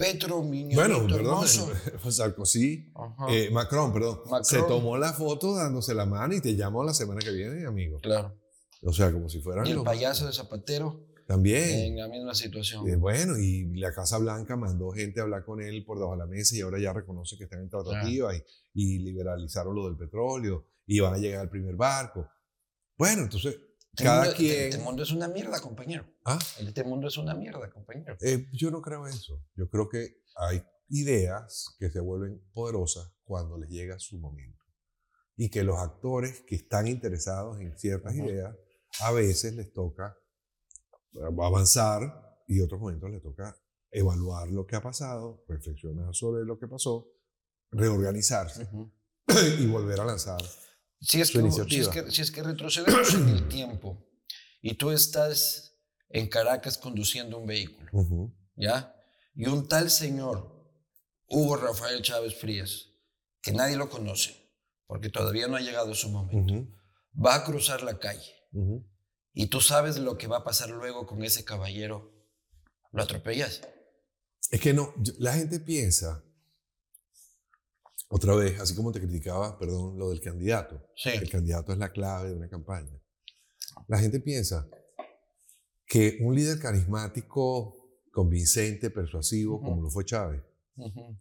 Petro, mi ñañito Bueno, perdón. Sarkozy, eh, Macron, perdón, Macron. se tomó la foto dándose la mano y te llamó la semana que viene, amigo. claro. O sea, como si fueran Y el payaso de Zapatero También. en la misma situación. Eh, bueno, y la Casa Blanca mandó gente a hablar con él por debajo de la mesa y ahora ya reconoce que están en tratativa y, y liberalizaron lo del petróleo y van a llegar al primer barco. Bueno, entonces, cada mundo- quien... Este mundo es una mierda, compañero. ¿Ah? Este mundo es una mierda, compañero. Eh, yo no creo eso. Yo creo que hay ideas que se vuelven poderosas cuando les llega su momento. Y que los actores que están interesados en ciertas ideas, a veces les toca avanzar y otros momentos les toca evaluar lo que ha pasado, reflexionar sobre lo que pasó, reorganizarse y volver a lanzar. Si es, que, si, es iniciativa. que, si es que retrocedemos en el tiempo y tú estás en Caracas conduciendo un vehículo. ¿ya? Y un tal señor, Hugo Rafael Chávez Frías, que nadie lo conoce, porque todavía no ha llegado su momento, va a cruzar la calle y tú sabes lo que va a pasar luego con ese caballero, lo atropellas. Es que no, la gente piensa, otra vez, así como te criticaba, perdón, lo del candidato. Sí. El candidato es la clave de una campaña. La gente piensa que un líder carismático, convincente, persuasivo, Ujú. como lo fue Chávez, Ujú.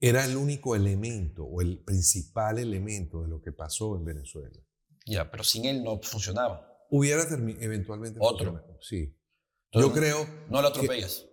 era el único elemento o el principal elemento de lo que pasó en Venezuela. Ya, pero sin él no funcionaba. Hubiera eventualmente Otro. funcionado, Sí. Entonces, Yo creo, No lo atropellas.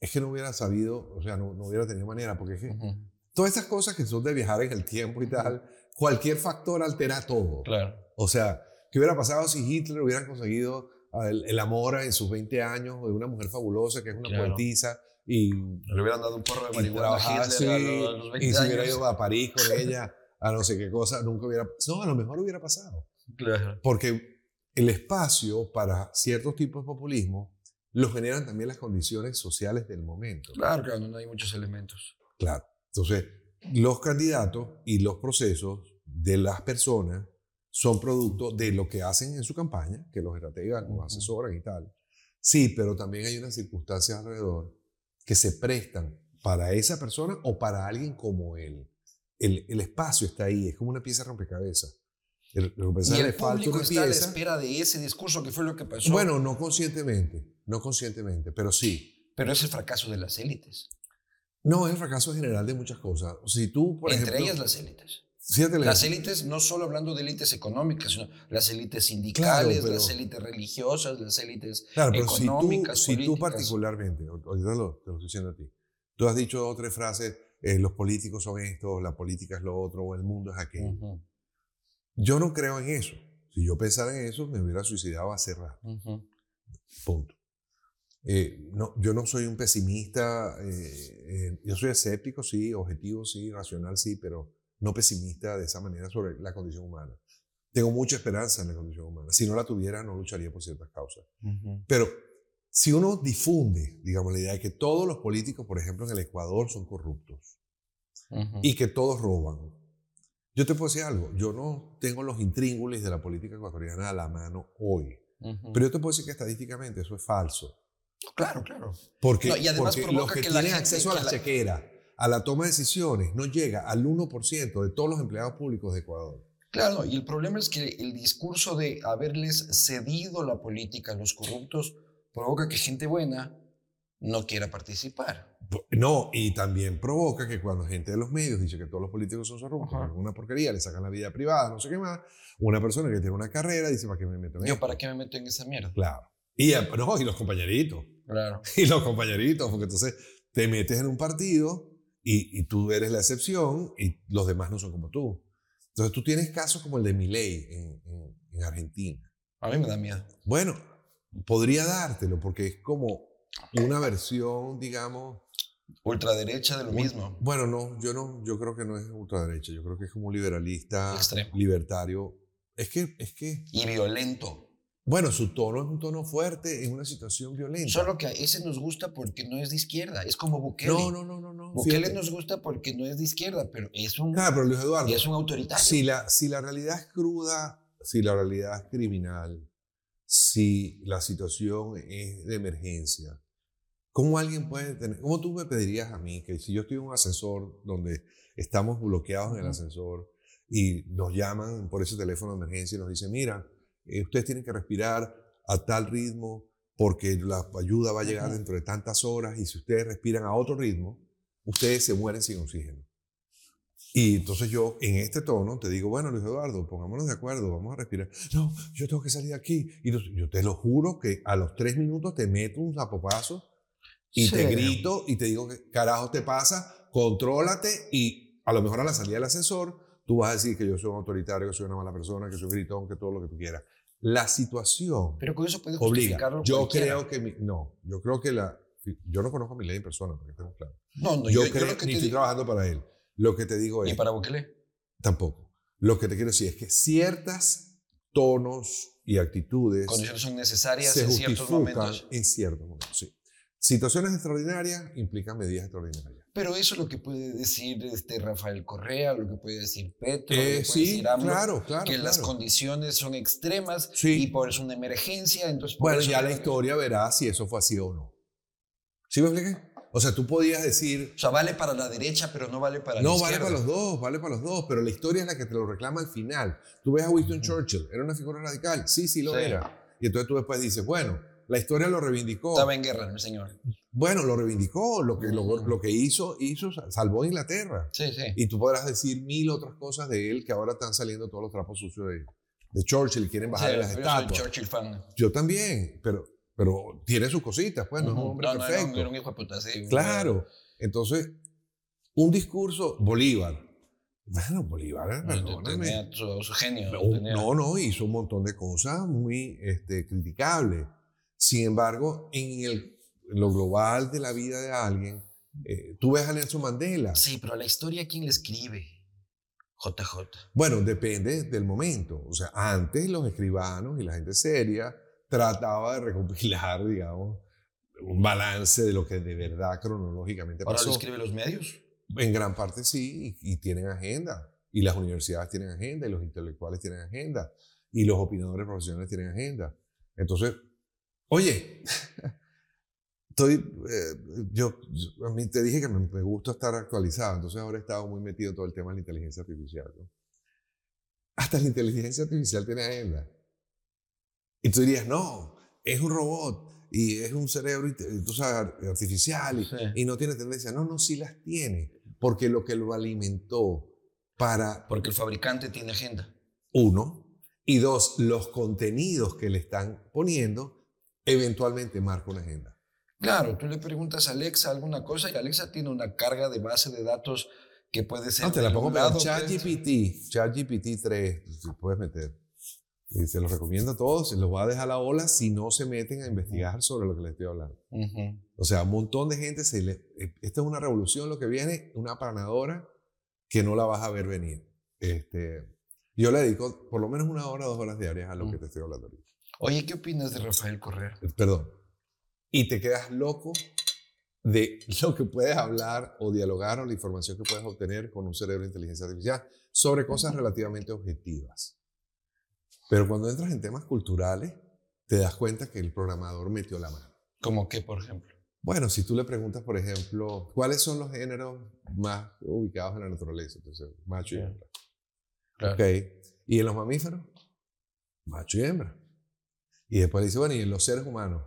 es que no hubiera sabido, o sea, no, no hubiera tenido manera, porque es que Ujú. Todas esas cosas que son de viajar en el tiempo y tal, cualquier factor altera todo. Claro. O sea, ¿qué hubiera pasado si Hitler hubiera conseguido ah, el, el amor en sus 20 años de una mujer fabulosa que es una Claro. poetisa y, Le hubieran dado un porro de marihuana a Hitler así, a los, a los 20 y se hubiera años. ido a París con ella a no sé qué cosa, nunca hubiera... No, a lo mejor hubiera pasado. Claro. Porque el espacio para ciertos tipos de populismo lo generan también las condiciones sociales del momento. Claro, claro, no hay muchos elementos. Claro. Entonces, los candidatos y los procesos de las personas son producto de lo que hacen en su campaña, que los estrategas los asesoran y tal. Sí, pero también hay unas circunstancias alrededor que se prestan para esa persona o para alguien como él. El, el espacio está ahí, es como una pieza de rompecabezas. El, es Y el le público está a la espera de ese discurso que fue lo que pasó. Bueno, no conscientemente, no conscientemente, pero sí. pero es el fracaso de las élites. No, es el fracaso general de muchas cosas. Si tú, por Entre ejemplo, ellas las élites. las élites, no solo hablando de élites económicas, sino las élites sindicales, las élites religiosas, las élites claro, pero económicas. Si tú, si tú particularmente, ahorita lo, te lo estoy diciendo a ti, tú has dicho dos o tres frases, eh, los políticos son esto, la política es lo otro, o el mundo es aquello. Yo no creo en eso. Si yo pensara en eso, me hubiera suicidado hace rato. Punto. Eh, no, yo no soy un pesimista, eh, yo soy escéptico, sí, objetivo, sí, racional, sí, pero no pesimista de esa manera sobre la condición humana. Tengo mucha esperanza en la condición humana. Si no la tuviera, no lucharía por ciertas causas. Pero si uno difunde, digamos, la idea de que todos los políticos, por ejemplo, en el Ecuador son corruptos y que todos roban, yo te puedo decir algo, yo no tengo los intríngulis de la política ecuatoriana a la mano hoy, pero yo te puedo decir que estadísticamente eso es falso. Claro, claro. Porque, los que, tienen acceso a la, chequera, a la toma de decisiones, no llega al 1% de todos los empleados públicos de Ecuador. Claro, y el problema es que el discurso de haberles cedido la política a los corruptos provoca que gente buena no quiera participar. No, y también provoca que cuando gente de los medios dice que todos los políticos son corruptos, una porquería, le sacan la vida privada, no sé qué más, una persona que tiene una carrera dice, ¿para qué me meto en Yo, ¿para qué me meto en esa mierda? Claro. Y, no, y los compañeritos. Claro. Y los compañeritos, porque entonces te metes en un partido y, tú eres la excepción y los demás no son como tú. Entonces tú tienes casos como el de Milei en, en Argentina. A mí me da miedo. Bueno, podría dártelo porque es como una versión, digamos... Ultraderecha de lo mismo. Bueno, no, yo no, yo creo que no es ultraderecha, yo creo que es como un liberalista libertario. Es que, es que... Y violento. Bueno, su tono es un tono fuerte en una situación violenta. Solo que a ese nos gusta porque no es de izquierda. Es como Bukele. No, no, no, no. no. Bukele nos gusta porque no es de izquierda, pero es un. Claro, pero Luis Eduardo. es un autoritario. Si la, si la realidad es cruda, si la realidad es criminal, si la situación es de emergencia, ¿cómo alguien puede tener, cómo tú me pedirías a mí que si yo estoy en un ascensor donde estamos bloqueados en el ascensor y nos llaman por ese teléfono de emergencia y nos dicen, mira, eh, ustedes tienen que respirar a tal ritmo porque la ayuda va a llegar dentro de tantas horas y si ustedes respiran a otro ritmo, ustedes se mueren sin oxígeno. Y entonces yo en este tono te digo, bueno, Luis Eduardo, pongámonos de acuerdo, vamos a respirar. No, yo tengo que salir de aquí. Y yo te lo juro que a los tres minutos te meto un zapopazo y te grito y te digo, ¿qué carajo te pasa? Contrólate y a lo mejor a la salida del ascensor tú vas a decir que yo soy un autoritario, que soy una mala persona, que soy un gritón, que todo lo que tú quieras. La situación. Pero con eso puedes justificarlo. Yo creo que. no, yo creo que la. Yo no conozco a mi ley en persona, porque estemos claros. No, no, yo, creo que ni estoy trabajando para él. Lo que te digo es. ¿Y para Bukele? Tampoco. Lo que te quiero decir es que ciertas tonos y actitudes. Condiciones son necesarias en ciertos momentos. En ciertos momentos, sí. Situaciones extraordinarias implican medidas extraordinarias. Pero eso es lo que puede decir este Rafael Correa, lo que puede decir Petro, lo que eh, puede decir AMLO, claro, claro, que las condiciones son extremas y por eso una emergencia. Entonces bueno, ya la historia verá si eso fue así o no. ¿Sí me expliqué? O sea, tú podías decir... O sea, vale para la derecha, pero no vale para la izquierda. No, vale para los dos, vale para los dos, pero la historia es la que te lo reclama al final. Tú ves a Winston Churchill, ¿era una figura radical? Sí, sí lo era. Y entonces tú después dices, bueno, la historia lo reivindicó. Estaba en guerra, mi señor. Bueno, lo reivindicó, lo que, lo, que hizo, hizo, salvó a Inglaterra. Sí, sí. Y tú podrás decir mil otras cosas de él que ahora están saliendo todos los trapos sucios de, de Churchill y quieren bajar las estatuas. Yo Churchill fan. Yo también, pero pero tiene sus cositas, pues, no es un hombre perfecto. No, era un hijo de puta, sí. Claro. Entonces, un discurso, Bolívar. Bueno, Bolívar, perdóname. Tenía su, genio. No, no, hizo un montón de cosas muy este, criticables. Sin embargo, en, el, lo global de la vida de alguien, eh, tú ves a Nelson Mandela. Sí, pero la historia, ¿quién le escribe? JJ. Bueno, depende del momento. O sea, antes los escribanos y la gente seria trataba de recopilar, digamos, un balance de lo que de verdad cronológicamente pasó. ¿Ahora lo escriben los medios? En gran parte sí, y, tienen agenda. Y las universidades tienen agenda, y los intelectuales tienen agenda, y los opinadores profesionales tienen agenda. Entonces, oye, estoy, eh, yo, a mí te dije que me, gusta estar actualizado, entonces ahora he estado muy metido en todo el tema de la inteligencia artificial. Hasta la inteligencia artificial tiene agenda. Y tú dirías, no, es un robot y es un cerebro tú sabes, artificial y, y, no tiene tendencia. No, no, sí las tiene, porque lo que lo alimentó para... Porque el fabricante tiene agenda. Uno. Y dos, los contenidos que le están poniendo eventualmente marca una agenda. Claro, tú le preguntas a Alexa alguna cosa y Alexa tiene una carga de base de datos que puede ser. No, te la pongo para lado, ChatGPT, ChatGPT 3, si puedes meter. Y se los recomiendo a todos, se los voy a dejar a la ola si no se meten a investigar sobre lo que les estoy hablando. Ujú. O sea, un montón de gente se le... eh, Esta es una revolución lo que viene, una aplanadora que no la vas a ver venir. Este, yo le dedico por lo menos una hora, dos horas diarias a lo que te estoy hablando ahorita. Oye, ¿qué opinas de Rafael Correa? Eh, Perdón. Y te quedas loco de lo que puedes hablar o dialogar o la información que puedes obtener con un cerebro de inteligencia artificial sobre cosas relativamente objetivas. Pero cuando entras en temas culturales, te das cuenta que el programador metió la mano. Como que, por ejemplo. Bueno, si tú le preguntas, por ejemplo, ¿cuáles son los géneros más ubicados en la naturaleza? Entonces, macho y hembra. Claro. Ok. ¿Y en los mamíferos? Macho y hembra. Y después dice, bueno, ¿y en los seres humanos?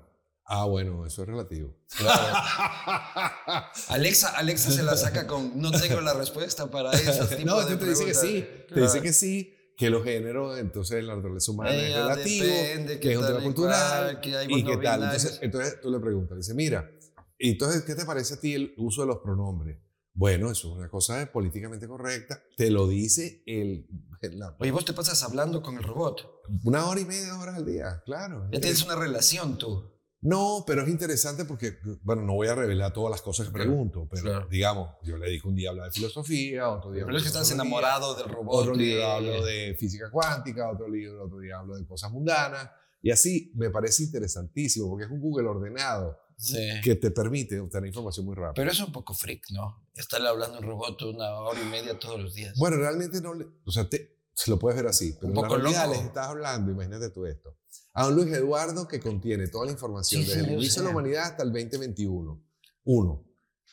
Ah, bueno, eso es relativo. Claro. Alexa, Alexa se la saca con no tengo la respuesta para eso. no, entonces te dice que sí. Te dice que sí, que los géneros, entonces en la naturaleza humana es depende, que qué es un tema cultural cual, que hay y qué tal. Entonces, entonces tú le preguntas, dice, mira, ¿y entonces qué te parece a ti el uso de los pronombres? Bueno, eso es una cosa políticamente correcta. Te lo dice el, la- Oye, vos te pasas hablando con el robot. una hora y media, horas al día, claro. Ya tienes una relación tú. No, pero es interesante porque, bueno, no voy a revelar todas las cosas que pregunto, pero claro. digamos, yo le dedico un día a hablar de filosofía, otro día Pero es que de estás enamorado del robot. Otro de- libro hablo de física cuántica, otro libro, otro día hablo de cosas mundanas. Y así me parece interesantísimo porque es un Google ordenado Sí. que te permite obtener información muy rápido. Pero es un poco freak, ¿no? Estarle hablando a un robot una hora y media todos los días. Bueno, realmente no le, o sea, te, se lo puedes ver así, pero Un en la les estás hablando, imagínate tú esto, a un Luis Eduardo que contiene toda la información Sí, desde sí, el inicio de la humanidad hasta el 2021. Uno.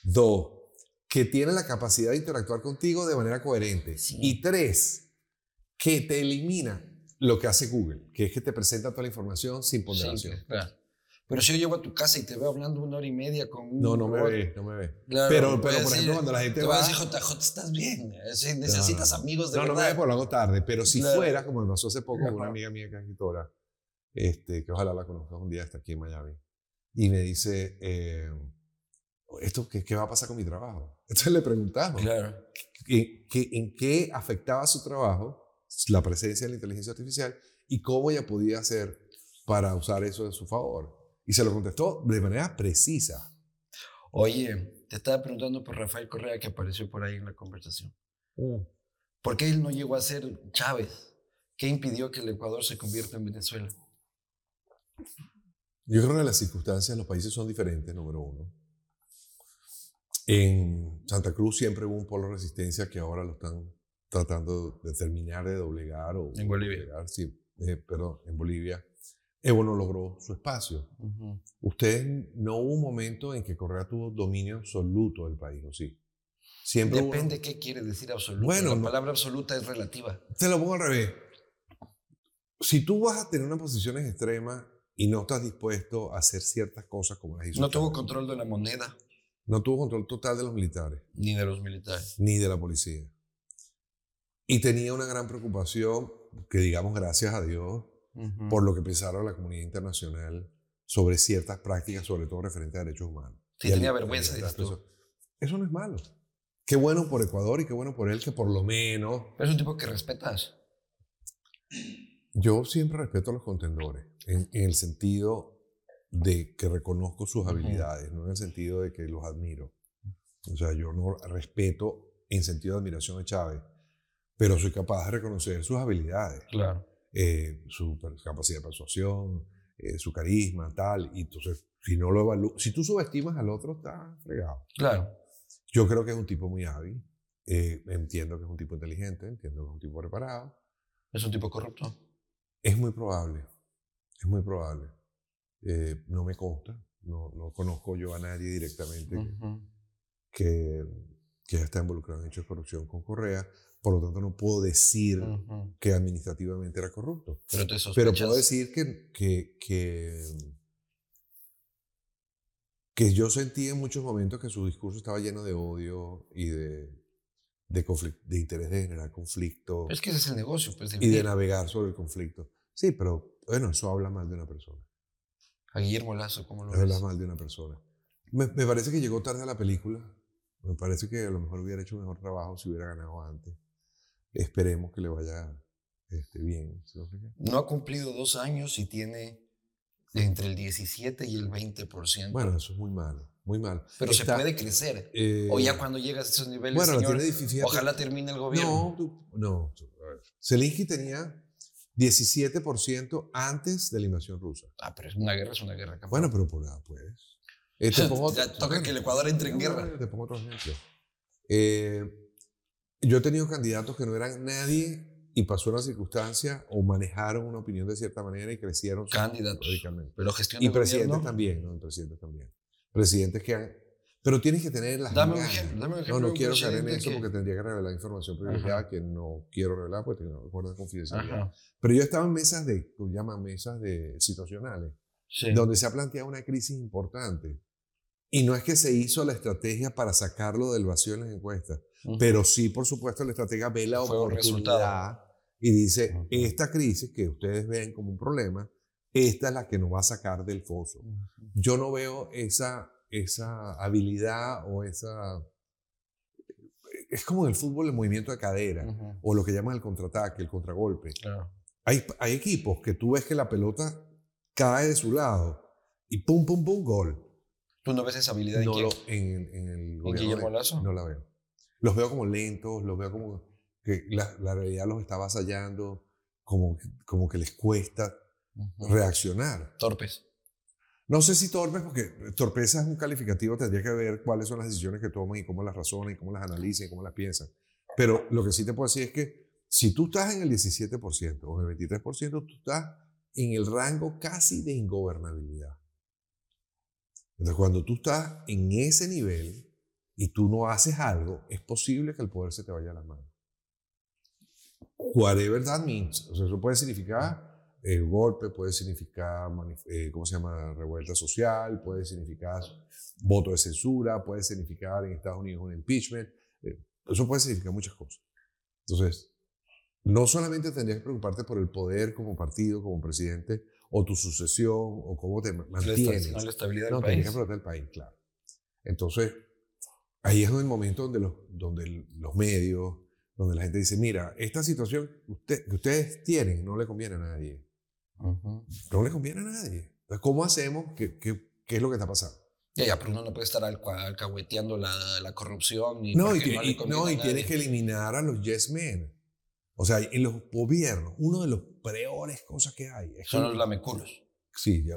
Dos, que tiene la capacidad de interactuar contigo de manera coherente. Sí. Y tres, que te elimina lo que hace Google, que es que te presenta toda la información sin ponderación. Claro. Pero si yo llego a tu casa y te veo hablando una hora y media con un No, no me ve, no me ve. claro, pero, voy pero por decir- ejemplo, cuando la gente te va... a decir, JJ, estás bien. Si necesitas No, no, no. amigos de no, no me verdad. ve porque lo hago tarde, pero si Claro. fuera, como me pasó hace poco con una amiga mía que es escritora, este, que ojalá la conozcas un día, está aquí en Miami, y me dice, eh, ¿esto qué, qué va a pasar con mi trabajo? Entonces le preguntamos, Claro. ¿en qué, ¿en qué afectaba su trabajo la presencia de la inteligencia artificial y cómo ella podía hacer para usar eso en su favor? Y se lo contestó de manera precisa. Oye, te estaba preguntando por Rafael Correa que apareció por ahí en la conversación. ¿Por qué él no llegó a ser Chávez? ¿Qué impidió que el Ecuador se convierta en Venezuela? Yo creo que las circunstancias en los países son diferentes, número uno. En Santa Cruz siempre hubo un polo de resistencia que ahora lo están tratando de terminar de doblegar. O En Bolivia. doblegar, sí, eh, perdón, en Bolivia. Evo no logró su espacio. Ustedes no hubo un momento en que Correa tuvo dominio absoluto del país, ¿o sí? Siempre hubo- Depende qué quiere decir absoluto. Bueno, la palabra absoluta es relativa. Te lo pongo al revés. Si tú vas a tener unas posiciones extremas y no estás dispuesto a hacer ciertas cosas como las hizo No tuvo control de la moneda no tuvo control total de los militares ni de los militares. ni de la policía. Y tenía una gran preocupación, que digamos gracias a Dios, por lo que pensaron la comunidad internacional sobre ciertas prácticas, sobre todo referente a derechos humanos. Sí, Y tenía vergüenza, dices tú. Eso no es malo. Qué bueno por Ecuador y qué bueno por él que por lo menos Pero es un tipo que respetas. Yo siempre respeto a los contendores, en, en el sentido de que reconozco sus habilidades, no en el sentido de que los admiro. O sea, yo no respeto en sentido de admiración a Chávez, pero soy capaz de reconocer sus habilidades, Claro. Eh, su capacidad de persuasión, eh, su carisma, tal. Y entonces, si no lo evalú- si tú subestimas al otro, está fregado. Claro. Yo creo que es un tipo muy hábil, eh, entiendo que es un tipo inteligente, entiendo que es un tipo preparado. Es un tipo corrupto. Es muy probable, es muy probable. Eh, no me consta, no, no conozco yo a nadie directamente Ujú. que, que está involucrado en hechos de corrupción con Correa, por lo tanto no puedo decir Ujú. que administrativamente era corrupto. Pero te Pero puedo decir que, que, que, que yo sentí en muchos momentos que su discurso estaba lleno de odio y de, de, de interés de generar conflicto. Es que ese es el negocio, pues. y de navegar sobre el conflicto. Sí, pero bueno, eso habla mal de una persona. A Guillermo Lazo, ¿cómo lo ves? Habla mal de una persona. Me, me, parece que llegó tarde a la película. Me parece que a lo mejor hubiera hecho un mejor trabajo si hubiera ganado antes. Esperemos que le vaya este, bien. No ha cumplido dos años y tiene entre el 17 y el 20%. Bueno, eso es muy malo. Muy mal. Pero se puede crecer. o ya eh, cuando llegas a esos niveles, bueno, señor, tiene ojalá termine el gobierno. No, no. Zelensky tenía 17% antes de la invasión rusa. Ah, pero es una guerra, es una guerra. Bueno, pero por nada, pues. Eh, toca que el Ecuador entre en guerra. Te pongo otro ejemplo. Eh, yo he tenido candidatos que no eran nadie y pasó una circunstancia o manejaron una opinión de cierta manera y crecieron candidatos. Pero gestión y presidentes también, ¿no? Presidentes también. Presidentes que han pero tienes que tener las dame un ejemplo, dame un ejemplo, No, no quiero caer en eso porque tendría que revelar información privilegiada que no quiero revelar porque tengo acuerdos de confidencialidad. Pero yo estaba en mesas de, llaman mesas de situacionales, donde se ha planteado una crisis importante. Y no es que se hizo la estrategia para sacarlo del vacío en las encuestas, pero sí, por supuesto, la estrategia ve la oportunidad y dice, esta crisis que ustedes ven como un problema, esta es la que nos va a sacar del foso. Yo no veo esa esa habilidad o esa... Es como en el fútbol el movimiento de cadera o lo que llaman el contraataque, el contragolpe. Hay, hay equipos que tú ves que la pelota cae de su lado y pum, pum, pum, gol. ¿Tú no ves esa habilidad no en, en, el Guillermo Lazo? No la veo. Los veo como lentos, los veo como que la, la realidad los está avasallando, como, como que les cuesta reaccionar. Torpes. No sé si torpes, porque torpeza es un calificativo, tendría que ver cuáles son las decisiones que toman y cómo las razonan y cómo las analizan y cómo las piensan. Pero lo que sí te puedo decir es que si tú estás en el 17% o en el 23%, tú estás en el rango casi de ingobernabilidad. Entonces, cuando tú estás en ese nivel y tú no haces algo, es posible que el poder se te vaya a la mano. Whatever that means. O sea, eso puede significar el golpe puede significar, eh, ¿cómo se llama?, revuelta social, puede significar voto de censura, puede significar en Estados Unidos un impeachment. Eh, eso puede significar muchas cosas. Entonces, no solamente tendrías que preocuparte por el poder como partido, como presidente, o tu sucesión, o cómo te mantienes. No, la estabilidad del país. No, que preocuparte el país, claro. Entonces, ahí es el momento donde los, donde los medios, donde la gente dice, mira, esta situación usted, que ustedes tienen no le conviene a nadie. No le conviene a nadie. Entonces, ¿cómo hacemos? ¿Qué, qué, qué es lo que está pasando? Ya, ya, pero uno no puede estar alcahueteando la, la corrupción. Ni no, y, y, no, y tienes que eliminar a los yes men. O sea, en los gobiernos, uno de los peores cosas que hay. Son los lameculos. Sí, yo,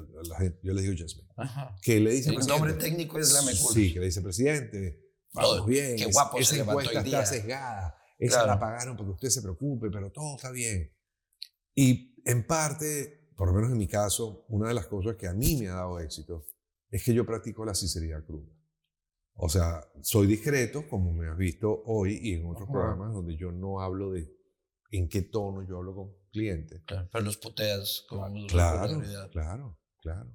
yo les digo yes men. Ajá. Que le dice El nombre técnico es lameculos. Sí, que le dice presidente. Vamos bien. Qué guapo esa se encuesta está sesgada. Esa la pagaron porque usted se preocupe, pero todo está bien. Y en parte, por lo menos en mi caso, una de las cosas que a mí me ha dado éxito es que yo practico la sinceridad cruda. O sea, soy discreto, como me has visto hoy y en otros programas donde yo no hablo de en qué tono yo hablo con clientes. Claro, pero los poteas con claro, claro, claro.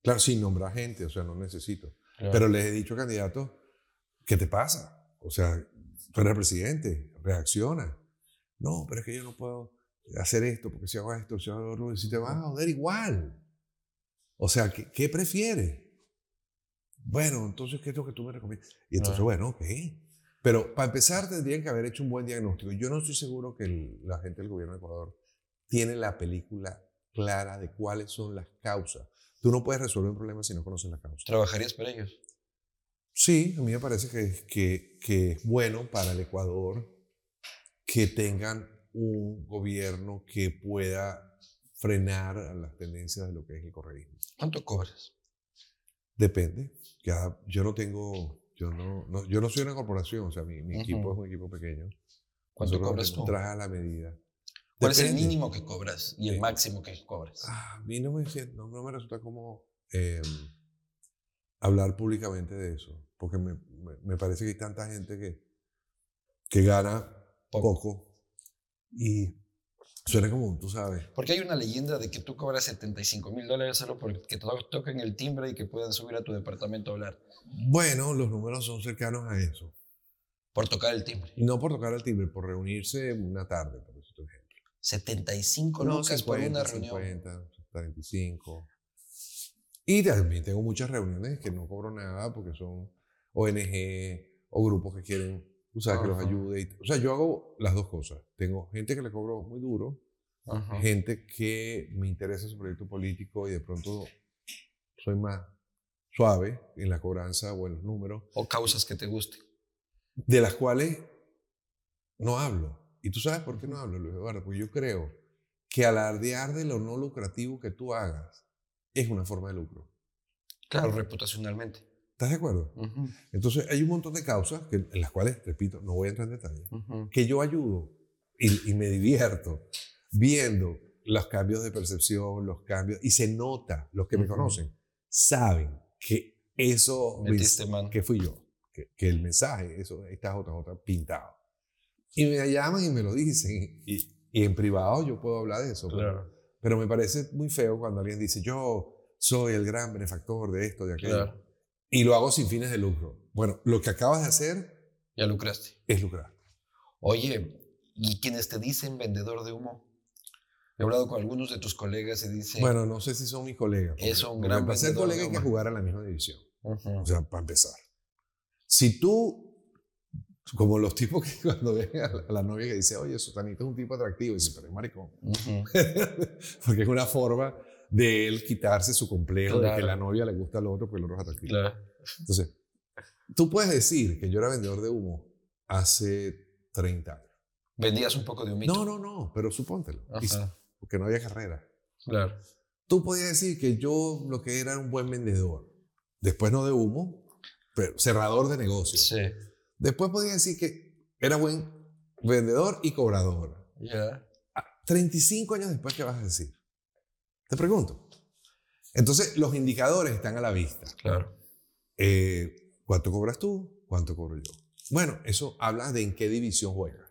Claro, sin nombrar gente, o sea, no necesito. Pero les he dicho a candidatos, ¿qué te pasa? O sea, tú eres presidente, reacciona. No, pero es que yo no puedo hacer esto, porque si hago esto, si hago lo si te van a joder igual. O sea, ¿qué, qué prefieres? Bueno, entonces, ¿qué es lo que tú me recomiendas? Y entonces, bueno, ok. Pero para empezar, tendrían que haber hecho un buen diagnóstico. Yo no estoy seguro que la gente del gobierno de Ecuador tiene la película clara de cuáles son las causas. Tú no puedes resolver un problema si no conoces la causa. ¿Trabajarías para ellos? Sí, a mí me parece que, que, que es bueno para el Ecuador que tengan un gobierno que pueda frenar las tendencias de lo que es el correísmo. ¿Cuánto cobras? Depende. Ya, yo no tengo, yo no, yo no soy una corporación, o sea, mi, equipo es un equipo pequeño. ¿Cuánto cobras tú? Traje a la medida. ¿Cuál es el mínimo que cobras y el máximo que cobras? Ah, a mí no me, no, me resulta como em, hablar públicamente de eso, porque me, me, parece que hay tanta gente que, que gana poco y suena como, tú sabes. Porque hay una leyenda de que tú cobras 75 mil dólares solo porque te toquen el timbre y que puedan subir a tu departamento a hablar. Bueno, los números son cercanos a eso. Por tocar el timbre. No por tocar el timbre, por reunirse una tarde, por ejemplo. 75 no, lucas por una reunión. 50, 35. Y también tengo muchas reuniones que no cobro nada porque son ONG o grupos que quieren, tú sabes, que los ayude. o sea, yo hago las dos cosas. Tengo gente que le cobro muy duro, gente que me interesa su proyecto político y de pronto soy más suave en la cobranza o en los números. O causas que te gusten. De las cuales no hablo. ¿Y tú sabes por qué no hablo, Luis Eduardo? Porque yo creo que alardear de lo no lucrativo que tú hagas es una forma de lucro. Claro, reputacionalmente. ¿Estás de acuerdo? Entonces, hay un montón de causas que, en las cuales, repito, no voy a entrar en detalle, que yo ayudo y, y, me divierto viendo los cambios de percepción, los cambios, y se nota, los que me conocen, saben que eso, que fui yo, que, que, el mensaje, eso está JJ pintado. Y me llaman y me lo dicen, y, y en privado yo puedo hablar de eso, pero, pero, me parece muy feo cuando alguien dice, yo soy el gran benefactor de esto, de aquello, y lo hago sin fines de lucro. Bueno, lo que acabas de hacer... Ya lucraste. Es lucrar. Oye, ¿y quienes te dicen vendedor de humo? He hablado con algunos de tus colegas y dicen... Bueno, no sé si son mis colegas. Es un gran Para ser colega hay que jugar a la misma división. O sea, para empezar. Si tú como los tipos que cuando ven a la, novia que dice, oye, Sutanito es un tipo atractivo, y dice, pero es maricón. porque es una forma de él quitarse su complejo de que la novia le gusta al otro porque el otro es atractivo. Entonces, tú puedes decir que yo era vendedor de humo hace 30 años. ¿Vendías un poco de humito? No, no, no, pero supóntelo. Porque no había carrera. Claro. Tú podías decir que yo lo que era un buen vendedor. Después no de humo, pero cerrador de negocios. Sí. Después podía decir que era buen vendedor y cobrador. Ya. 35 años después, ¿qué vas a decir? Te pregunto. Entonces, los indicadores están a la vista. Claro. Eh, ¿Cuánto cobras tú? ¿Cuánto cobro yo? Bueno, eso habla de en qué división juega.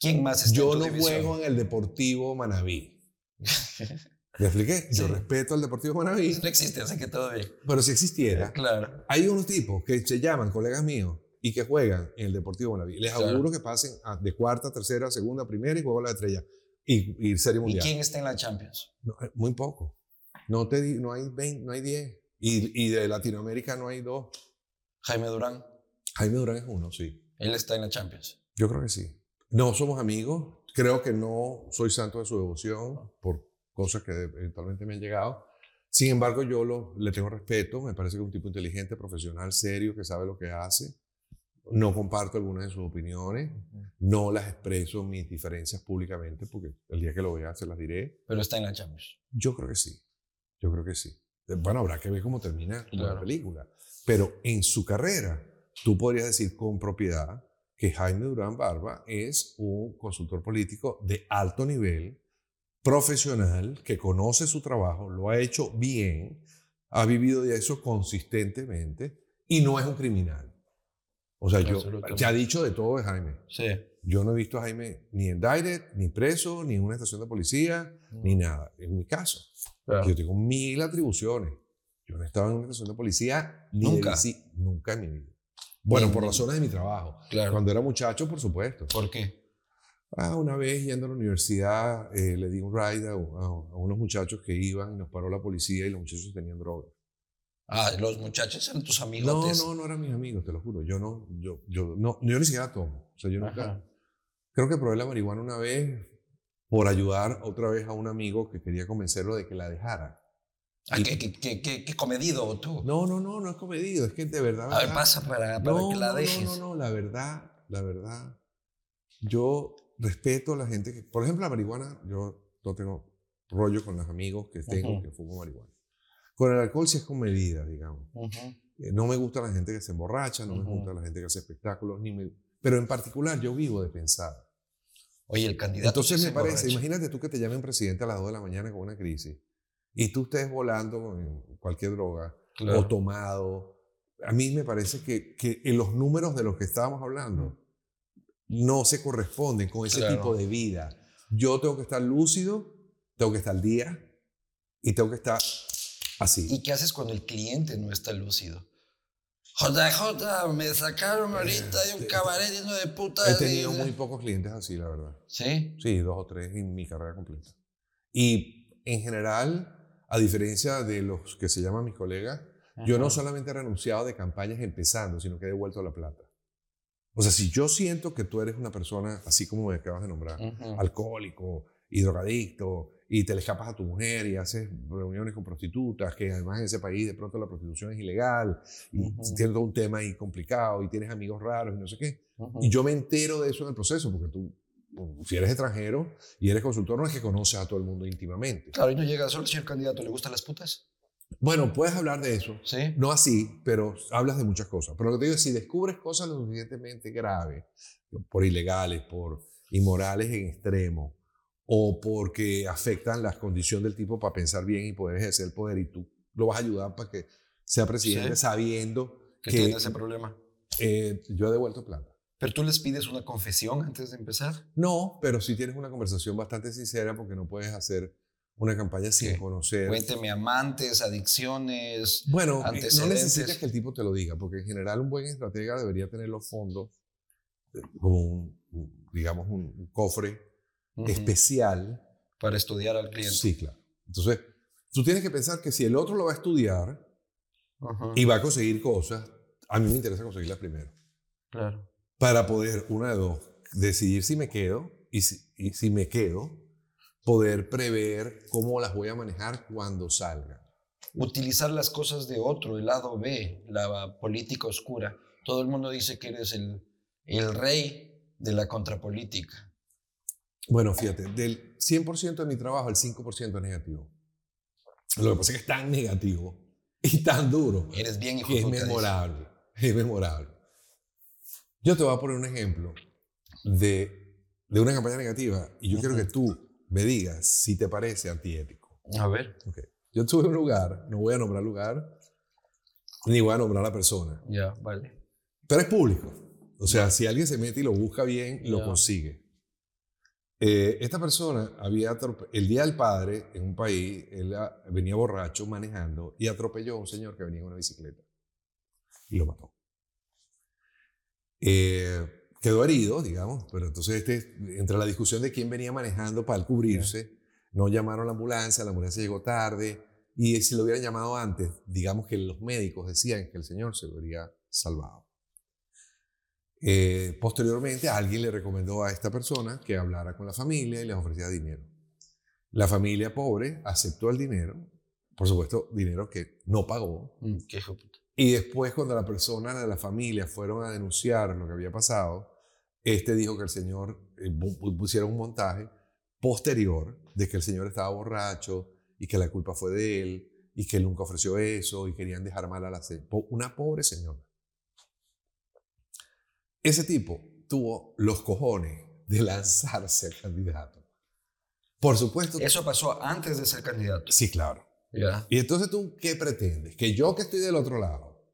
¿Quién más está Yo en no juego en el Deportivo Manabí. ¿Me expliqué? Yo respeto al Deportivo Manabí. No existe, así que todo bien. Pero si existiera, claro. hay unos tipos que se llaman colegas míos y que juegan en el Deportivo Buenaví. Les auguro que pasen de cuarta, tercera, segunda, primera y juego la estrella. Y, y Serie Mundial. ¿Y quién está en la Champions? Eh, muy poco. No, te, no hay 20, no hay 10. Y, y, de Latinoamérica no hay dos. Jaime Durán. Jaime Durán es uno, sí. Él está en la Champions. Yo creo que sí. No somos amigos. Creo que no soy santo de su devoción por cosas que eventualmente me han llegado. Sin embargo, yo lo, le tengo respeto. Me parece que es un tipo inteligente, profesional, serio, que sabe lo que hace. No comparto algunas de sus opiniones, no las expreso mis diferencias públicamente, porque el día que lo vea se las diré. Pero está en la Champions. Yo creo que sí, yo creo que sí. Bueno, habrá que ver cómo termina la película. Pero en su carrera, tú podrías decir con propiedad que Jaime Durán Barba es un consultor político de alto nivel, profesional, que conoce su trabajo, lo ha hecho bien, ha vivido de eso consistentemente y no es un criminal. O sea, yo, ya ha dicho de todo de Jaime. Sí. Yo no he visto a Jaime ni en Direct, ni preso, ni en una estación de policía, ni nada. En mi caso, yo tengo mil atribuciones. Yo no he estado en una estación de policía ni nunca. nunca en mi vida. Bueno, por razones de mi trabajo. Claro. Cuando era muchacho, por supuesto. ¿Por qué? Ah, una vez yendo a la universidad, eh, le di un ride a, a, unos muchachos que iban y nos paró la policía y los muchachos tenían droga. Ah, los muchachos eran tus amigos. No, no, no eran mis amigos, te lo juro. Yo no, yo, yo, no, yo ni siquiera tomo. O sea, yo nunca. Creo que probé la marihuana una vez por ayudar otra vez a un amigo que quería convencerlo de que la dejara. Ah, ¿qué, qué, qué, qué, comedido tú? No, no, no, no es comedido, es que de verdad. A ver, pasa para, para que la dejes. No, no, no, la verdad, la verdad. Yo respeto a la gente que. Por ejemplo, la marihuana, yo no tengo rollo con los amigos que tengo que fumo marihuana. Con el alcohol sí es con medida, digamos. Eh, no me gusta la gente que se emborracha, no me gusta la gente que hace espectáculos, ni me, pero en particular yo vivo de pensar. Oye, el candidato. Entonces me parece, imagínate tú que te llamen presidente a las 2 de la mañana con una crisis y tú estés volando con cualquier droga o tomado. A mí me parece que, que en los números de los que estábamos hablando no se corresponden con ese tipo de vida. Yo tengo que estar lúcido, tengo que estar al día y tengo que estar Así. ¿Y qué haces cuando el cliente no está lúcido? JJ, me sacaron ahorita de un cabaret lleno de putas. He tenido muy pocos clientes así, la verdad. ¿Sí? Sí, dos o tres en mi carrera completa. Y en general, a diferencia de los que se llaman mis colegas, yo no Ajá. solamente he renunciado de campañas empezando, sino que he devuelto la plata. O sea, si yo siento que tú eres una persona, así como me acabas de nombrar, Ujú. alcohólico y drogadicto, y te le escapas a tu mujer y haces reuniones con prostitutas, que además en ese país de pronto la prostitución es ilegal, y Ujú. tienes todo un tema ahí complicado, y tienes amigos raros y no sé qué. Ujú. Y yo me entero de eso en el proceso, porque tú, si eres extranjero y eres consultor, no es que conoces a todo el mundo íntimamente. Claro, y no llega solo el candidato le gustan las putas. Bueno, puedes hablar de eso. ¿Sí? No así, pero hablas de muchas cosas. Pero lo que te digo es, si descubres cosas lo suficientemente graves, por ilegales, por inmorales en extremo, o porque afectan la condición del tipo para pensar bien y poder ejercer el poder, y tú lo vas a ayudar para que sea presidente Sí. sabiendo Que que tiene ese problema. eh, yo he devuelto plata. Pero tú les pides una confesión antes de empezar. No, pero sí tienes una conversación bastante sincera porque no puedes hacer una campaña sin Sí. conocer. Cuénteme amantes, adicciones. Bueno, eh, no necesitas que el tipo te lo diga, porque en general un buen estratega debería tener los fondos eh, como un- digamos, un, un cofre Ujú. especial. Para estudiar al cliente. Sí, claro. Entonces, tú tienes que pensar que si el otro lo va a estudiar Ujú. y va a conseguir cosas, a mí me interesa conseguirlas primero. Claro. Para poder, una de dos, decidir si me quedo y si, y si me quedo, poder prever cómo las voy a manejar cuando salga. Utilizar las cosas de otro, el lado B, la política oscura. Todo el mundo dice que eres el, el rey de la contrapolítica. Bueno, fíjate, del 100% de mi trabajo, el 5% es negativo. Lo que pasa es que es tan negativo y tan duro Eres bien hijo que es memorable. Es memorable. Yo te voy a poner un ejemplo de, de una campaña negativa y yo quiero Ujú. que tú me digas si te parece antiético. A ver. Ok. Yo estuve en un lugar, no voy a nombrar lugar, ni voy a nombrar la persona, Ya, vale. pero es público. O sea, si alguien se mete y lo busca bien, lo Ya. consigue. Eh, esta persona había atrope- el día del padre en un país, él venía borracho manejando y atropelló a un señor que venía en una bicicleta y lo mató. Eh, quedó herido, digamos, pero entonces este, entre la discusión de quién venía manejando para cubrirse, no llamaron a la ambulancia, la ambulancia llegó tarde y si lo hubieran llamado antes, digamos que los médicos decían que el señor se habría salvado. Eh, posteriormente, alguien le recomendó a esta persona que hablara con la familia y les ofrecía dinero. La familia pobre aceptó el dinero, por supuesto, dinero que no pagó. Mm, qué. Y después, cuando la persona de la familia fueron a denunciar lo que había pasado, este dijo que el señor eh, pu- pu- pusiera un montaje posterior de que el señor estaba borracho y que la culpa fue de él y que él nunca ofreció eso y querían dejar mal a la Una pobre señora. Ese tipo tuvo los cojones de lanzarse al candidato. Por supuesto. Eso pasó antes de ser candidato. Sí, claro. Ya. Y entonces tú, ¿qué pretendes? Que yo que estoy del otro lado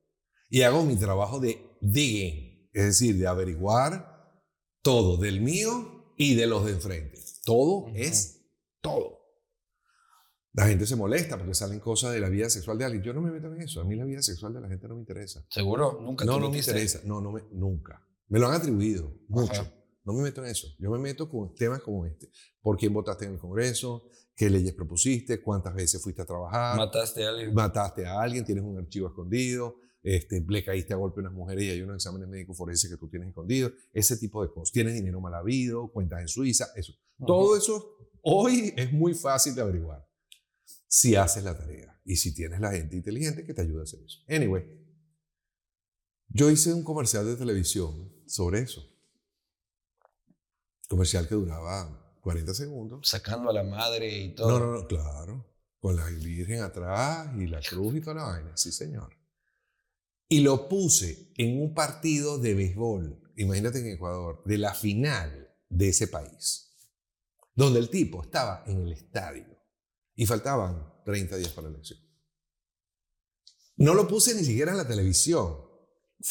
y hago mi trabajo de digging, es decir, de averiguar todo del mío y de los de enfrente. Todo Ujú. es todo. La gente se molesta porque salen cosas de la vida sexual de alguien. Yo no me meto en eso. A mí la vida sexual de la gente no me interesa. ¿Seguro? Nunca No, te no me interesa. No, no me, nunca. Me lo han atribuido mucho. Ajá. No me meto en eso. Yo me meto con temas como este. ¿Por quién votaste en el Congreso? ¿Qué leyes propusiste? ¿Cuántas veces fuiste a trabajar? Mataste a alguien. mataste a alguien, tienes un archivo escondido, este, le caíste a golpe a unas mujeres y hay unos exámenes médicos forenses que tú tienes escondidos, ese tipo de cosas. Tienes dinero mal habido, cuentas en Suiza, eso. Todo eso hoy es muy fácil de averiguar si haces la tarea y si tienes la gente inteligente que te ayuda a hacer eso. Anyway, yo hice un comercial de televisión sobre eso. Comercial que duraba 40 segundos. Sacando a la madre y todo. No, no, no, claro. Con la Virgen atrás y la cruz y toda la vaina. Sí, señor. Y lo puse en un partido de béisbol, imagínate en Ecuador, de la final de ese país, donde el tipo estaba en el estadio y faltaban 30 días para la elección. No lo puse ni siquiera en la televisión.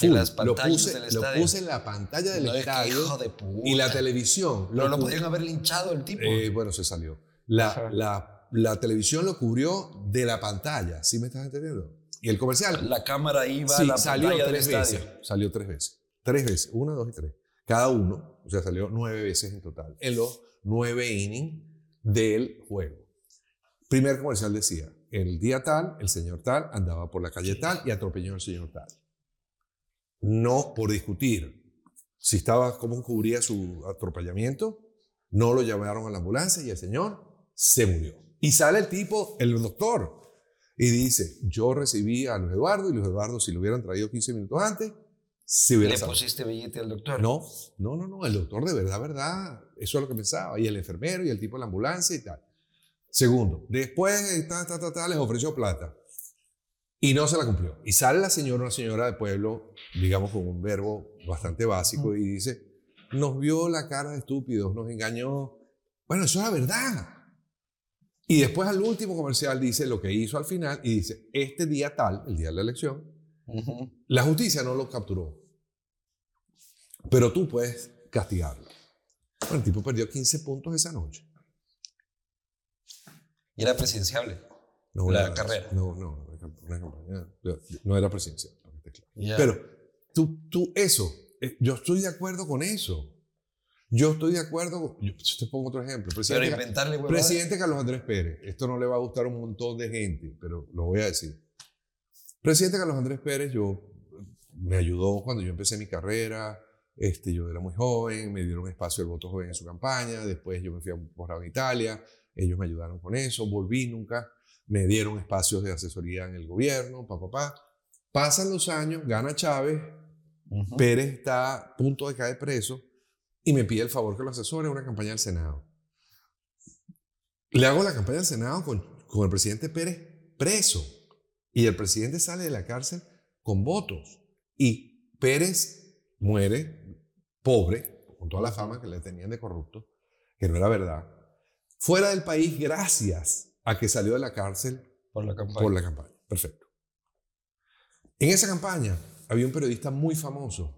En las lo, pantallas puse, del lo estadio. puse en la pantalla del No, es que estadio hijo de puta. y la televisión. No lo cu- podrían haber linchado el tipo. eh, bueno, se salió. La, la, la televisión lo cubrió de la pantalla, ¿sí me estás entendiendo? Y el comercial. La cámara iba sí, a la salió pantalla del tres estadio. veces. Salió tres veces. Tres veces. Una, dos y tres. Cada uno. O sea, salió nueve veces en total. En los nueve innings del juego. Primer comercial decía: el día tal, el señor tal andaba por la calle tal y atropelló al señor tal. No por discutir si estaba, cómo cubría su atropellamiento, no lo llevaron a la ambulancia y el señor se murió. Y sale el tipo, el doctor, y dice, yo recibí a Luis Eduardo y Luis Eduardo, si lo hubieran traído 15 minutos antes, se hubiera ¿Le salvado". pusiste billete al doctor? No, no, no, no, el doctor de verdad, verdad, eso es lo que pensaba, y el enfermero y el tipo de la ambulancia y tal. Segundo, después, ta, ta, ta, les ofreció plata y no se la cumplió. Y sale la señora, una señora de pueblo, digamos con un verbo bastante básico, y dice, nos vio la cara de estúpidos, nos engañó. Bueno, eso es la verdad. Y después al último comercial dice lo que hizo al final y dice, este día tal, el día de la elección, Ujú. la justicia no lo capturó. Pero tú puedes castigarlo. Bueno, el tipo perdió 15 puntos esa noche. Y era presidenciable. No, La era- carrera. No, no, una campaña. No era presidencial. Ya. Pero tú, tú, eso, eh, yo estoy de acuerdo con eso. Yo estoy de acuerdo. Yo, te pongo otro ejemplo. Pero Presidente, inventarle presidente Carlos Andrés Pérez. Esto no le va a gustar a un montón de gente, pero lo voy a decir. Presidente Carlos Andrés Pérez, yo me ayudó cuando yo empecé mi carrera. Este, yo era muy joven, me dieron espacio del voto joven en su campaña. Después yo me fui a un posgrado en Italia. Ellos me ayudaron con eso. Volví nunca. Me dieron espacios de asesoría en el gobierno, pa, pa, pa. Pasan los años, gana Chávez, Ujú. Pérez está a punto de caer preso y me pide el favor que lo asesore en una campaña al Senado. Le hago la campaña al Senado con, con el presidente Pérez preso y el presidente sale de la cárcel con votos y Pérez muere pobre, con toda la fama que le tenían de corrupto, que no era verdad, fuera del país gracias a que salió de la cárcel Por la campaña. por la campaña. Perfecto. En esa campaña había un periodista muy famoso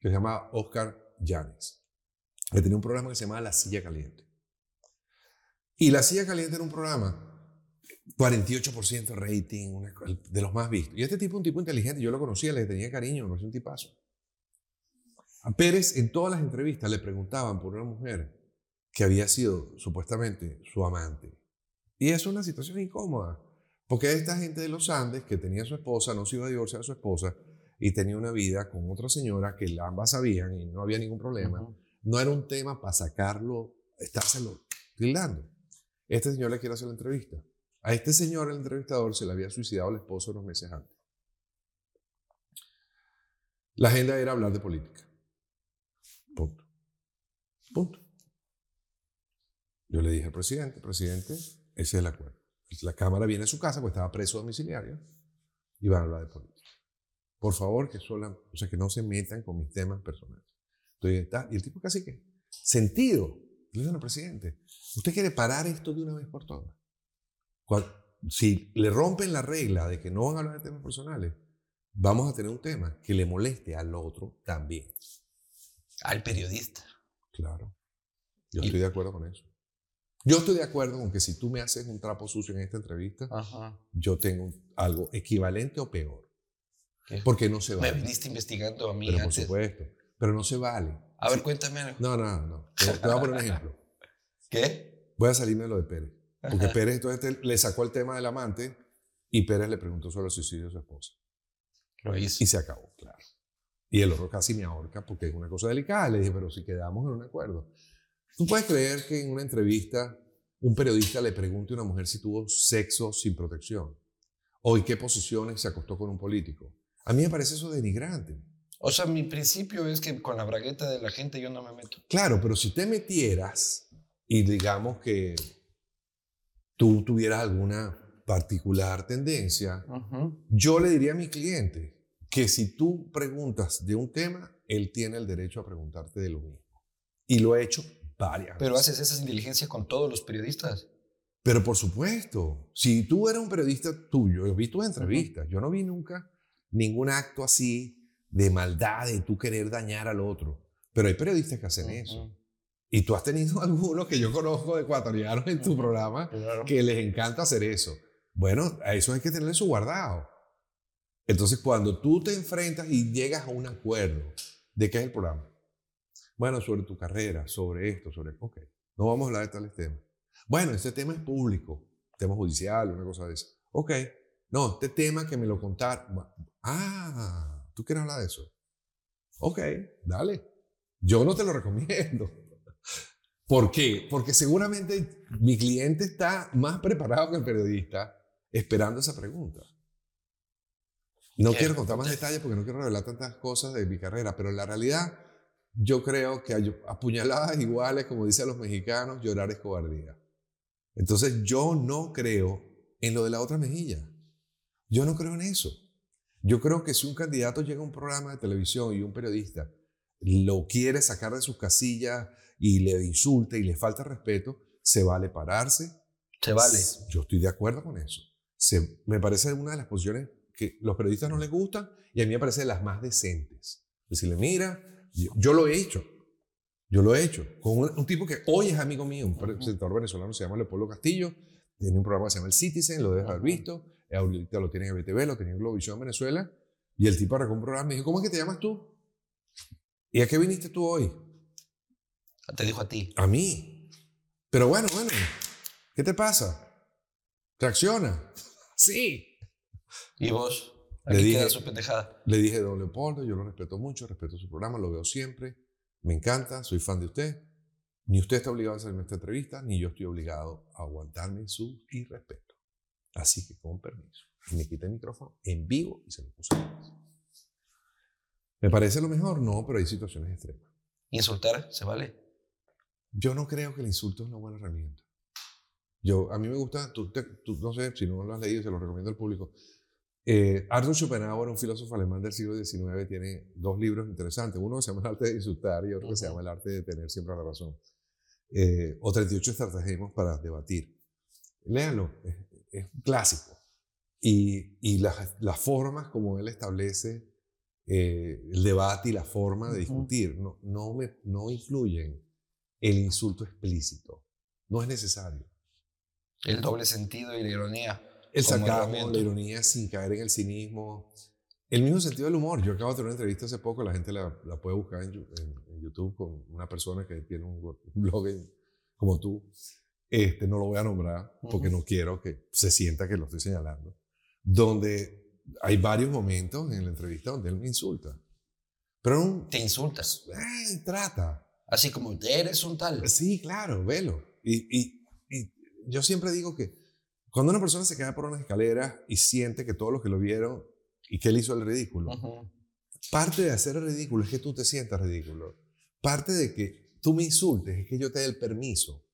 que se llamaba Oscar Llanes, que tenía un programa que se llamaba La Silla Caliente. Y La Silla Caliente era un programa 48% rating, una de los más vistos. Y este tipo, un tipo inteligente, yo lo conocía, le tenía cariño, me parecía un tipazo. A Pérez, en todas las entrevistas, le preguntaban por una mujer que había sido supuestamente su amante. Y es una situación incómoda, porque esta gente de los Andes, que tenía a su esposa, no se iba a divorciar de su esposa, y tenía una vida con otra señora que ambas sabían y no había ningún problema, no era un tema para sacarlo, estárselo tildando. Este señor le quiere hacer la entrevista. A este señor, el entrevistador, se le había suicidado el esposo unos meses antes. La agenda era hablar de política. Punto. Punto. Yo le dije al presidente, presidente, ese es el acuerdo. La Cámara viene a su casa, pues estaba preso domiciliario, y van a hablar de política. Por favor, que, sola, o sea, que no se metan con mis temas personales. Entonces, está, y el tipo casi que, sentido, le digo al presidente, ¿usted quiere parar esto de una vez por todas? Cuando- si le rompen la regla de que no van a hablar de temas personales, vamos a tener un tema que le moleste al otro también. Al periodista. Claro. Yo Y- estoy de acuerdo con eso. Yo estoy de acuerdo con que si tú me haces un trapo sucio en esta entrevista, Ajá. yo tengo algo equivalente o peor. ¿Qué? Porque no se Me vale. viniste investigando a mí Pero por antes. supuesto. Pero no se vale. A ver, Sí. cuéntame algo. No, no, no. Te, te voy a poner un ejemplo. ¿Qué? Voy a salirme de lo de Pérez. Porque Ajá. Pérez entonces te- le sacó el tema del amante y Pérez le preguntó sobre el suicidio de su esposa. Lo hizo. Y se acabó, claro. Y el otro casi me ahorca porque es una cosa delicada. Le dije, pero si quedamos en un acuerdo. ¿Tú puedes creer que en una entrevista un periodista le pregunte a una mujer si tuvo sexo sin protección? ¿O en qué posiciones se acostó con un político? A mí me parece eso denigrante. O sea, mi principio es que con la bragueta de la gente yo no me meto. Claro, pero si te metieras y digamos que tú tuvieras alguna particular tendencia, yo le diría a mi cliente que si tú preguntas de un tema, él tiene el derecho a preguntarte de lo mismo. Y lo he hecho varias Pero haces esa inteligencia con todos los periodistas. Pero por supuesto, si tú eres un periodista tuyo, yo vi tus entrevistas, yo no vi nunca ningún acto así de maldad, de tú querer dañar al otro. Pero hay periodistas que hacen eso. Y tú has tenido algunos que yo conozco de ecuatorianos en tu programa Claro. que les encanta hacer eso. Bueno, a eso hay que tenerle su guardado. Entonces, cuando tú te enfrentas y llegas a un acuerdo de qué es el programa, bueno, sobre tu carrera, sobre esto, sobre... Ok, no vamos a hablar de tales temas. Bueno, este tema es público, tema judicial, una cosa de esa. Ok, no, este tema que me lo contaron. Ah, ¿tú quieres hablar de eso? Ok, dale. Yo no te lo recomiendo. ¿Por qué? Porque seguramente mi cliente está más preparado que el periodista esperando esa pregunta. No quiero contar más detalles porque no quiero revelar tantas cosas de mi carrera, pero en la realidad yo creo que apuñaladas iguales, como dicen los mexicanos, llorar es cobardía. Entonces yo no creo en lo de la otra mejilla. Yo no creo en eso. Yo creo que si un candidato llega a un programa de televisión y un periodista lo quiere sacar de sus casillas y le insulta y le falta respeto, se vale pararse. Se vale. Yo estoy de acuerdo con eso. Se, me parece una de las posiciones que los periodistas no les gustan y a mí me parece de las más decentes. Decirle, mira, yo, lo he hecho. Yo lo he hecho. Con un, tipo que hoy es amigo mío, un presentador venezolano, se llama Leopoldo Castillo, tiene un programa que se llama El Citizen, lo debes haber visto, ahorita lo tiene en BTV, lo tiene en Globovisión Venezuela, y el tipo arrancó un programa y me dijo, ¿cómo es que te llamas tú? ¿Y a qué viniste tú hoy? Te dijo a ti. A mí. Pero bueno, bueno, ¿qué te pasa? ¿Reacciona? Sí. ¿Y vos? Aquí le dije, su pendejada. Le dije, don Leopoldo, yo lo respeto mucho, respeto su programa, lo veo siempre, me encanta, soy fan de usted. Ni usted está obligado a hacerme esta entrevista, ni yo estoy obligado a aguantarme su irrespeto. Así que con permiso. Y me quité el micrófono en vivo y se lo puse ¿Me parece lo mejor? No, pero hay situaciones extremas. ¿Insultar se vale? Yo no creo que el insulto es una buena herramienta. Yo, a mí me gusta, tú, tú no sé, si no lo has leído, se lo recomiendo al público. Eh, Arthur Schopenhauer, un filósofo alemán del siglo XIX, tiene dos libros interesantes. Uno que se llama El arte de insultar y otro que se llama El arte de tener siempre la razón. Eh, o 38 estrategias para debatir. Léanlo, es, es un clásico. Y, y las, las, formas como él establece eh, el debate y la forma de discutir no, no, me, no influyen el insulto explícito. No es necesario. El doble sentido y la ironía. El sarcasmo, la ironía sin caer en el cinismo. El mismo sentido del humor. Yo acabo de tener una entrevista hace poco, la gente la, la puede buscar en, en, YouTube con una persona que tiene un, blog como tú. Este, no lo voy a nombrar porque no quiero que se sienta que lo estoy señalando. Donde hay varios momentos en la entrevista donde él me insulta. Pero Te insultas. Eh, trata. Así como eres un tal. Sí, claro, velo. Y, y, y yo siempre digo que cuando una persona se cae por una escalera y siente que todos los que lo vieron y que él hizo el ridículo, parte de hacer el ridículo es que tú te sientas ridículo. Parte de que tú me insultes es que yo te dé el permiso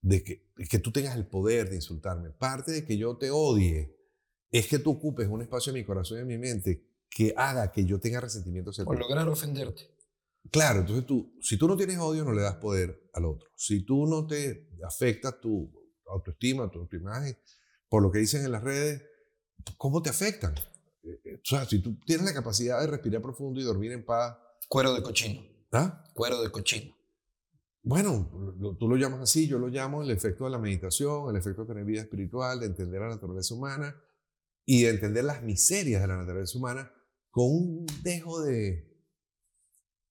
de que, que tú tengas el poder de insultarme. Parte de que yo te odie es que tú ocupes un espacio en mi corazón y en mi mente que haga que yo tenga resentimiento Por lograr ofenderte. Claro, entonces tú, si tú no tienes odio, no le das poder al otro. Si tú no te afecta tu autoestima, tu imagen, por lo que dicen en las redes, ¿cómo te afectan? Eh, eh, o sea, si tú tienes la capacidad de respirar profundo y dormir en paz. Cuero de cochino. ¿Ah? Cuero de cochino. Bueno, tú lo llamas así, yo lo llamo el efecto de la meditación, el efecto de tener vida espiritual, de entender la naturaleza humana y de entender las miserias de la naturaleza humana con un dejo de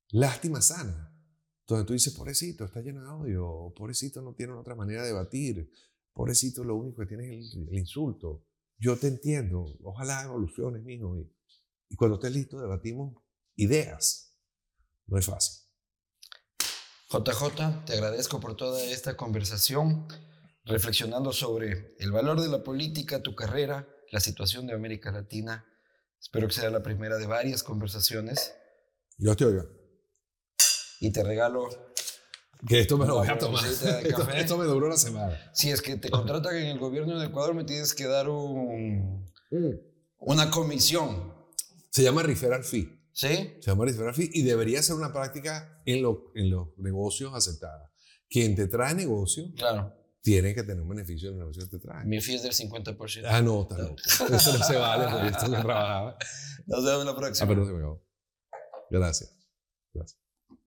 lástima sana. Entonces tú dices, pobrecito, está lleno de odio, pobrecito no tiene otra manera de debatir, pobrecito lo único que tiene es el, insulto. Yo te entiendo, ojalá evoluciones, mijo. Y, y cuando estés listo, debatimos ideas. No es fácil. JJ, te agradezco por toda esta conversación, reflexionando sobre el valor de la política, tu carrera, la situación de América Latina. Espero que sea la primera de varias conversaciones. Yo te oigo. Y te regalo que esto me lo voy a tomar. Esto, me duró una semana. Si es que te contratan en el gobierno de Ecuador, me tienes que dar un, mm. una comisión. Se llama referral fee. ¿Sí? Se llama referral fee y debería ser una práctica en, lo, en los negocios aceptada. Quien te trae negocio claro. tiene que tener un beneficio del negocio que te trae. Mi fee es del 50%. Ah, no, está loco. Eso no se vale porque esto no trabajaba. Nos vemos la próxima. Ah, pero no se me acabó. Gracias. Gracias.